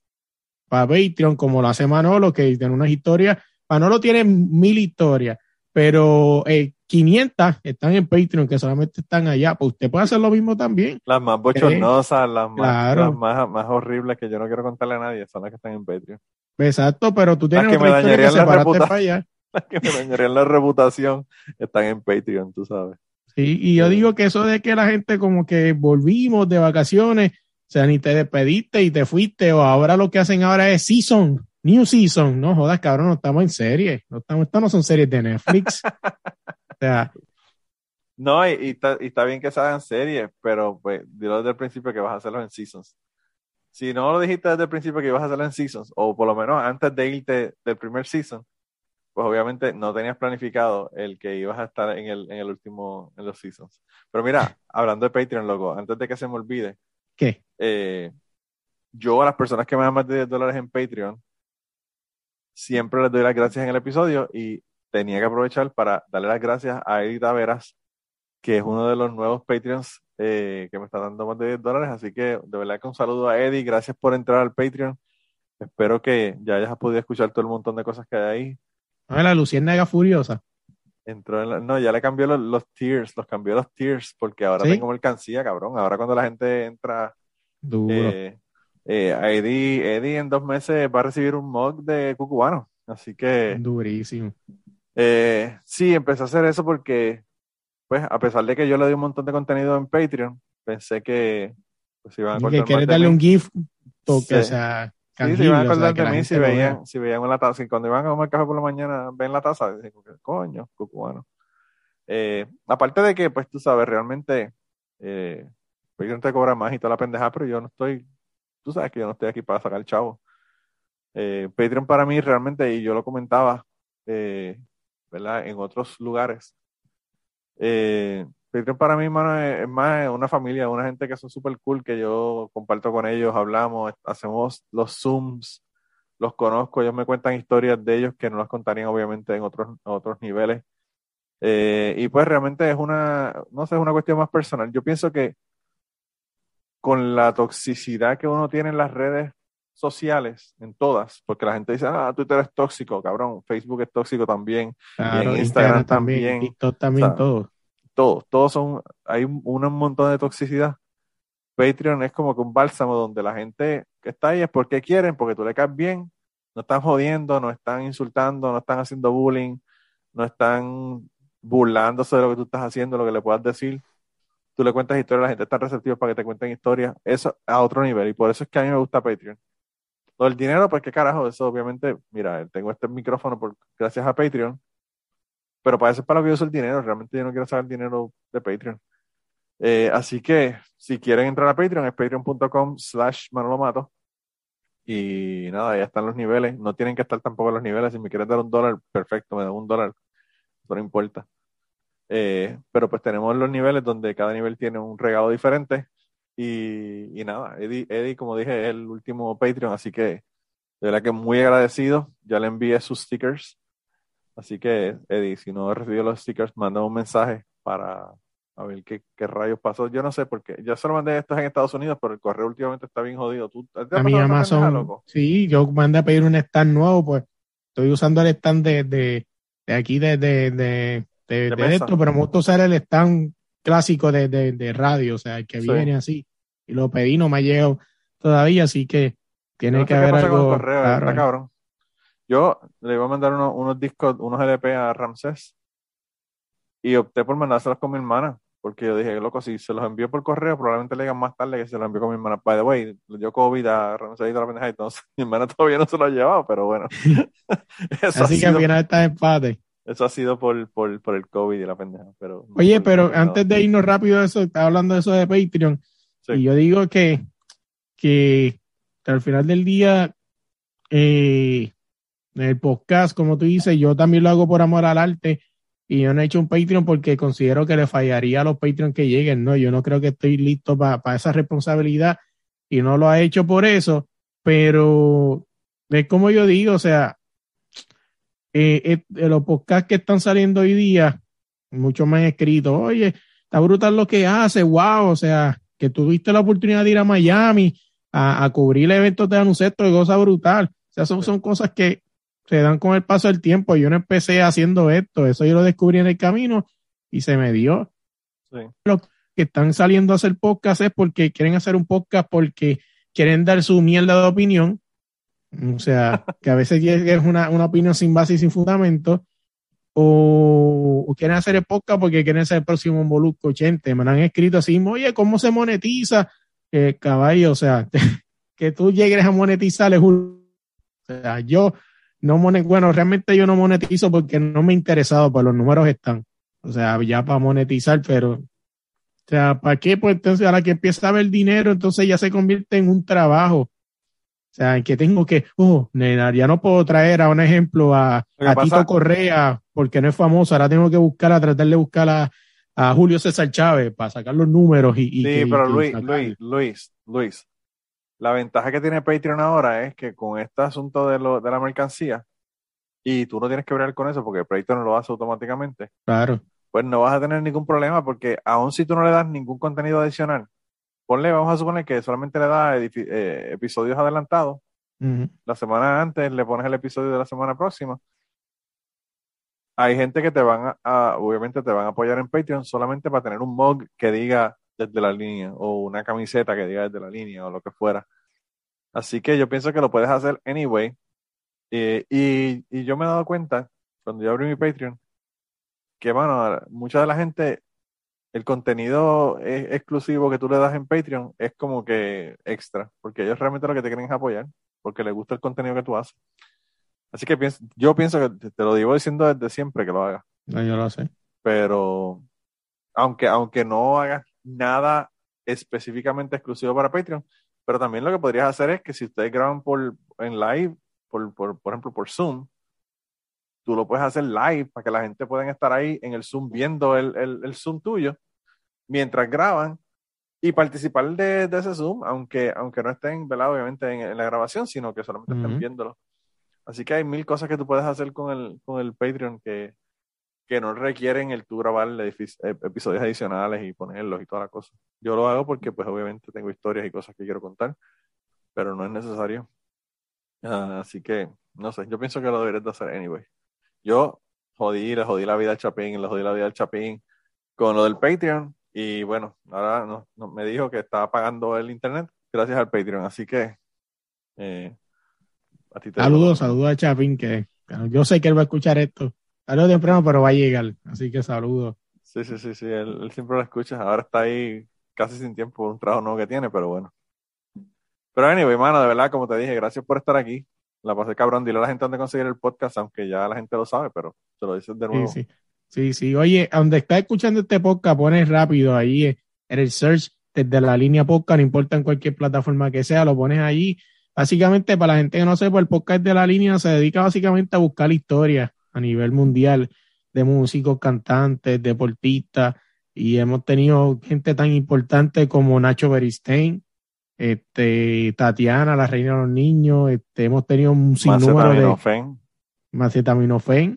para Patreon, como lo hace Manolo, que tiene unas historias, Manolo tiene mil historias, pero eh, 500 están en Patreon, que solamente están allá. Pues usted puede hacer lo mismo también. Las más bochornosas, las, más, las más, más, horribles que yo no quiero contarle a nadie, son las que están en Patreon. Exacto, pero tú tienes que me dañarían la reputación. Las que me dañarían la reputación están en Patreon, tú sabes. Sí, y yo digo que eso de que la gente como que volvimos de vacaciones, sea, ni te despediste y te fuiste, o ahora lo que hacen ahora es season, new season. No jodas, cabrón, no estamos en serie. No estamos, estas no son series de Netflix. No, y, está, bien que se hagan series, pero pues dilo desde el principio que vas a hacerlo en seasons. Si no lo dijiste desde el principio que ibas a hacerlo en seasons, o por lo menos antes de irte del primer season, pues obviamente no tenías planificado el que ibas a estar en el, en el último, en los seasons. Pero mira, hablando de Patreon, loco, antes de que se me olvide. ¿Qué? Eh, yo a las personas que me dan más de 10 dólares en Patreon, siempre les doy las gracias en el episodio y tenía que aprovechar para darle las gracias a Eddie Taveras, que es uno de los nuevos Patreons eh, que me está dando más de 10 dólares. Así que de verdad que un saludo a Eddie, gracias por entrar al Patreon. Espero que ya hayas podido escuchar todo el montón de cosas que hay ahí. Ah, la Luciérnaga furiosa. Entró en no, ya le cambió los, los, tiers, los cambió los tiers, porque ahora tengo mercancía, cabrón. Ahora cuando la gente entra eh, eh, a Eddie, Eddie en dos meses va a recibir un mod de cucubano. Así que. Durísimo. Eh, sí, empecé a hacer eso porque, pues, a pesar de que yo le doy un montón de contenido en Patreon, pensé que pues, iban a que darle un GIF, toque, o sea, sí, se iban a acordar de mí si veían, si veían la taza, y cuando iban a comer café por la mañana, ven la taza, dicen, coño, cucubano. Eh, aparte de que, pues, tú sabes, realmente, eh, Patreon te cobra más y toda la pendeja, pero yo no estoy, tú sabes que yo no estoy aquí para sacar el chavo. Eh, Patreon para mí realmente, y yo lo comentaba, eh, ¿verdad? En otros lugares. Patreon para mí, hermano, es, más una familia, una gente que son súper cool, que yo comparto con ellos, hablamos, hacemos los Zooms, los conozco, ellos me cuentan historias de ellos que no las contarían obviamente en otros, otros niveles. Eh, y pues realmente es una, no sé, es una cuestión más personal. Yo pienso que con la toxicidad que uno tiene en las redes sociales, en todas, porque la gente dice, ah, Twitter es tóxico, cabrón, Facebook es tóxico también, Instagram, también, TikTok también, todo. Todos, todos son, hay un, montón de toxicidad. Patreon es como que un bálsamo donde la gente que está ahí es porque quieren, porque tú le caes bien, no están jodiendo, no están insultando, no están haciendo bullying, no están burlándose de lo que tú estás haciendo, lo que le puedas decir. Tú le cuentas historias, la gente está receptiva para que te cuenten historias. Eso a otro nivel. Y por eso es que a mí me gusta Patreon. Lo del dinero, pues carajo, eso obviamente, mira, tengo este micrófono por, gracias a Patreon, pero para eso es para lo que el dinero, realmente yo no quiero saber el dinero de Patreon. Eh, así que si quieren entrar a Patreon, es patreon.com slash manolomato. Y nada, ya están los niveles. No tienen que estar tampoco los niveles. Si me quieren dar un dólar, perfecto, me dan un dólar. No importa. Eh, pero pues tenemos los niveles donde cada nivel tiene un regalo diferente Y, y nada, Eddie, Eddie, como dije, es el último Patreon, así que de verdad que muy agradecido. Ya le envié sus stickers. Así que, Eddie, si no recibido los stickers, manda un mensaje para a ver qué, qué, rayos pasó. Yo no sé, porque ya se lo mandé estos en Estados Unidos, pero el correo últimamente está bien jodido. ¿Tú, a mi Amazon, sí, yo mandé a pedir un stand nuevo, pues estoy usando el stand de, de, de aquí, de, de, de, de, esto, pero me gusta usar el stand clásico de, de, radio, o sea, el que viene así. Y lo pedí, no me ha llegado todavía, así que tiene que haber algo. Correo, está cabrón. Yo le iba a mandar unos, unos discos, unos LP a Ramsés y opté por mandárselos con mi hermana porque yo dije, loco, si se los envío por correo, probablemente le digan más tarde que se los envío con mi hermana. By the way, le dio COVID a Ramsey de la pendeja, entonces mi hermana todavía no se lo ha llevado, pero bueno. Así que al final está empate. Eso ha sido por, por, por, el COVID y la pendeja. Pero Oye, pero antes de irnos rápido eso, estaba hablando de eso de Patreon. Y yo digo que, que al final del día, eh, el podcast, como tú dices, yo también lo hago por amor al arte y yo no he hecho un Patreon porque considero que le fallaría a los Patreon que lleguen, ¿no? Yo no creo que estoy listo para esa responsabilidad y no lo ha hecho por eso, pero es como yo digo, o sea, eh, eh, los podcasts que están saliendo hoy día, muchos me han escrito, oye, está brutal lo que hace, wow, o sea, que tuviste la oportunidad de ir a Miami a, cubrir eventos de anuncios de cosa brutal. O sea, son, son cosas que se dan con el paso del tiempo. Yo no empecé haciendo esto, eso yo lo descubrí en el camino y se me dio. Sí. Los que están saliendo a hacer podcast es porque quieren hacer un podcast porque quieren dar su mierda de opinión. O sea, que a veces es una, una opinión sin base y sin fundamento. O, quieren hacer el podcast porque quieren ser el próximo Molusco 80. Me han escrito así, oye, ¿cómo se monetiza? Eh, caballo, o sea, que tú llegues a monetizar es un... O sea, yo no bueno, realmente yo no monetizo porque no me he interesado, pues los números están. O sea, ya para monetizar, pero, o sea, ¿para qué? Pues entonces, ahora que empieza a haber dinero, entonces ya se convierte en un trabajo. O sea, en que tengo que, oh, nena, ya no puedo traer a un ejemplo a, a Tito Correa porque no es famoso, ahora tengo que buscar, a tratar de buscar a, a Julio César Chávez para sacar los números y... y sí, pero Luis, Luis, Luis, Luis, la ventaja que tiene Patreon ahora es que con este asunto de, lo, de la mercancía, y tú no tienes que ver con eso porque Patreon lo hace automáticamente. Claro. Pues no vas a tener ningún problema porque aun si tú no le das ningún contenido adicional, ponle, vamos a suponer que solamente le das eh, episodios adelantados. La semana antes le pones el episodio de la semana próxima. Hay gente que te van a, obviamente te van a apoyar en Patreon solamente para tener un mug que diga desde la línea o una camiseta que diga desde la línea o lo que fuera. Así que yo pienso que lo puedes hacer anyway. Eh, y, y, yo me he dado cuenta, cuando yo abrí mi Patreon, que, bueno, mucha de la gente, el contenido exclusivo que tú le das en Patreon es como que extra, porque ellos realmente lo que te quieren es apoyar, porque les gusta el contenido que tú haces. Así que pienso, yo pienso que te lo digo diciendo desde siempre que lo hagas. No, yo lo sé. Pero, aunque, aunque no hagas nada específicamente exclusivo para Patreon, pero también lo que podrías hacer es que si ustedes graban por, en live, por, por, por ejemplo, por Zoom, tú lo puedes hacer live para que la gente pueda estar ahí en el Zoom viendo el, el, el Zoom tuyo mientras graban y participar de, de, ese Zoom, aunque, aunque no estén, ¿verdad? obviamente, en, la grabación, sino que solamente estén viéndolo. Así que hay mil cosas que tú puedes hacer con el, con el Patreon que, que no requieren el tú grabar eh, episodios adicionales y ponerlos y toda la cosa. Yo lo hago porque pues obviamente tengo historias y cosas que quiero contar, pero no es necesario. Ah, así que, no sé, yo pienso que lo deberías de hacer anyway. Yo jodí, le jodí la vida al Chapín, le jodí la vida al Chapín con lo del Patreon y bueno, ahora no, me dijo que estaba pagando el internet gracias al Patreon, así que eh, a ti te saludos, saludos a Chapín que yo sé que él va a escuchar esto tarde temprano, pero va a llegar. Así que saludos. Sí, sí, sí, sí. Él, siempre lo escucha. Ahora está ahí casi sin tiempo por un trabajo nuevo que tiene, pero bueno. Pero anyway, mano, de verdad, como te dije, gracias por estar aquí. La pasé cabrón. Dile a la gente dónde conseguir el podcast, aunque ya la gente lo sabe, pero se lo dices de nuevo. Sí, sí. Sí, sí. Oye, donde estás escuchando este podcast, pones rápido ahí en el search desde la línea podcast, no importa en cualquier plataforma que sea, lo pones allí. Básicamente, para la gente que no sepa, el podcast de la línea se dedica básicamente a buscar historias a nivel mundial de músicos, cantantes, deportistas y hemos tenido gente tan importante como Nacho Beristain, este, Tatiana, la reina de los niños, este, hemos tenido un sinnúmero de... Macetaminofen.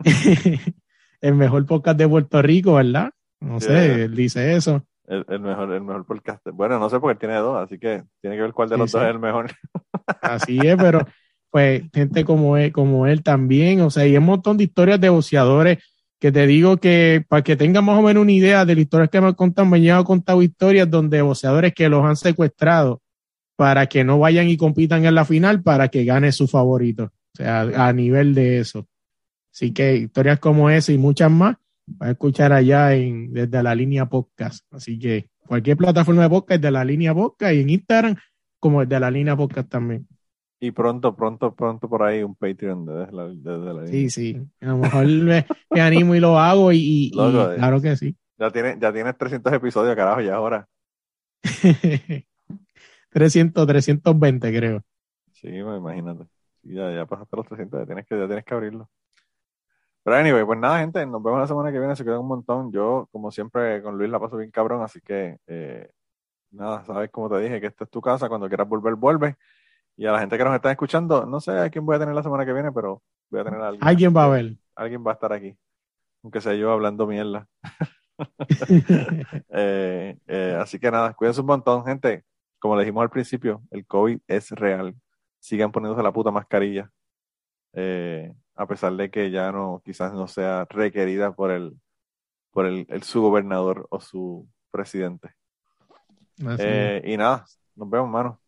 el mejor podcast de Puerto Rico, ¿verdad? No sé, él dice eso. El, mejor, el mejor podcast. Bueno, no sé porque él tiene dos, así que tiene que ver cuál de los dos es el mejor. Así es, pero pues gente como él, como él también, o sea, y un montón de historias de boxeadores que te digo que para que tengan más o menos una idea de las historias que me han contado, me han contado historias donde boxeadores que los han secuestrado para que no vayan y compitan en la final para que gane su favorito, o sea, a nivel de eso. Así que historias como esa y muchas más, vas a escuchar allá en, desde la línea podcast. Así que cualquier plataforma de podcast, desde la línea podcast y en Instagram, como desde la línea podcast también. Y pronto, pronto, pronto por ahí un Patreon desde la, desde la Sí, sí. A lo mejor me, animo y lo hago y, claro que sí. Ya tienes ya tiene 300 episodios, carajo, ya ahora. 300, 320 creo. Sí, imagínate. Ya, ya pasaste los 300, ya tienes que, ya tienes que abrirlo. Pero anyway, pues nada, gente, nos vemos la semana que viene, se queda un montón. Yo, como siempre, con Luis la paso bien cabrón, así que eh, nada, sabes como te dije, que esta es tu casa, cuando quieras volver, vuelve. Y a la gente que nos está escuchando, no sé a quién voy a tener la semana que viene, pero voy a tener a alguien. Alguien va a ver. Alguien va a estar aquí. Aunque sea yo hablando mierda. Eh, eh, así que nada, cuídense un montón, gente. Como le dijimos al principio, el COVID es real. Sigan poniéndose la puta mascarilla. Eh, a pesar de que ya no, quizás no sea requerida por el, por el, su gobernador o su presidente. y nada, nos vemos, mano.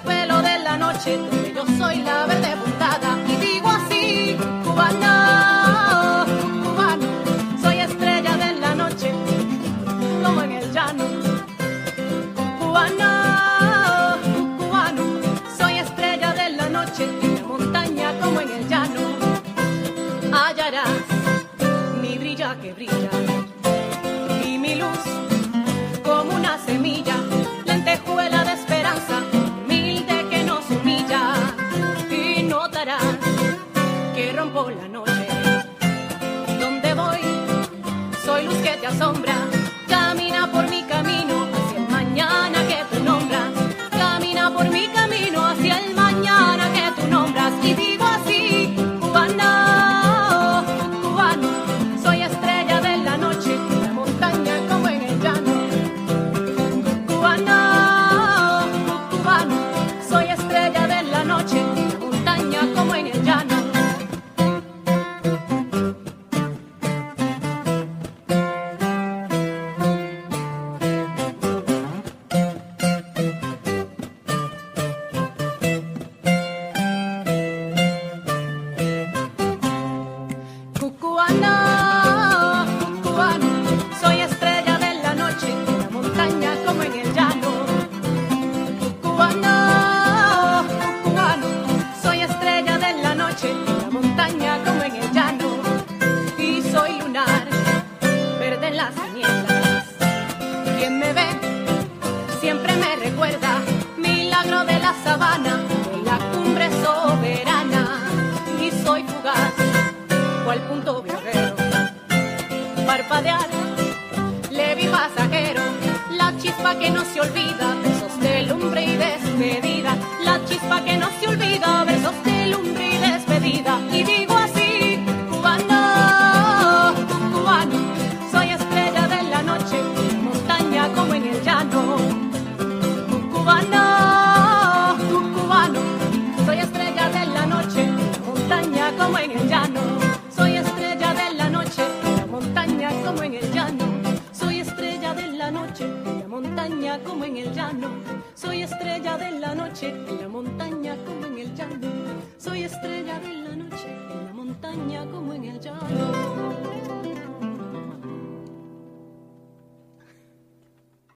pelo de la noche sombra.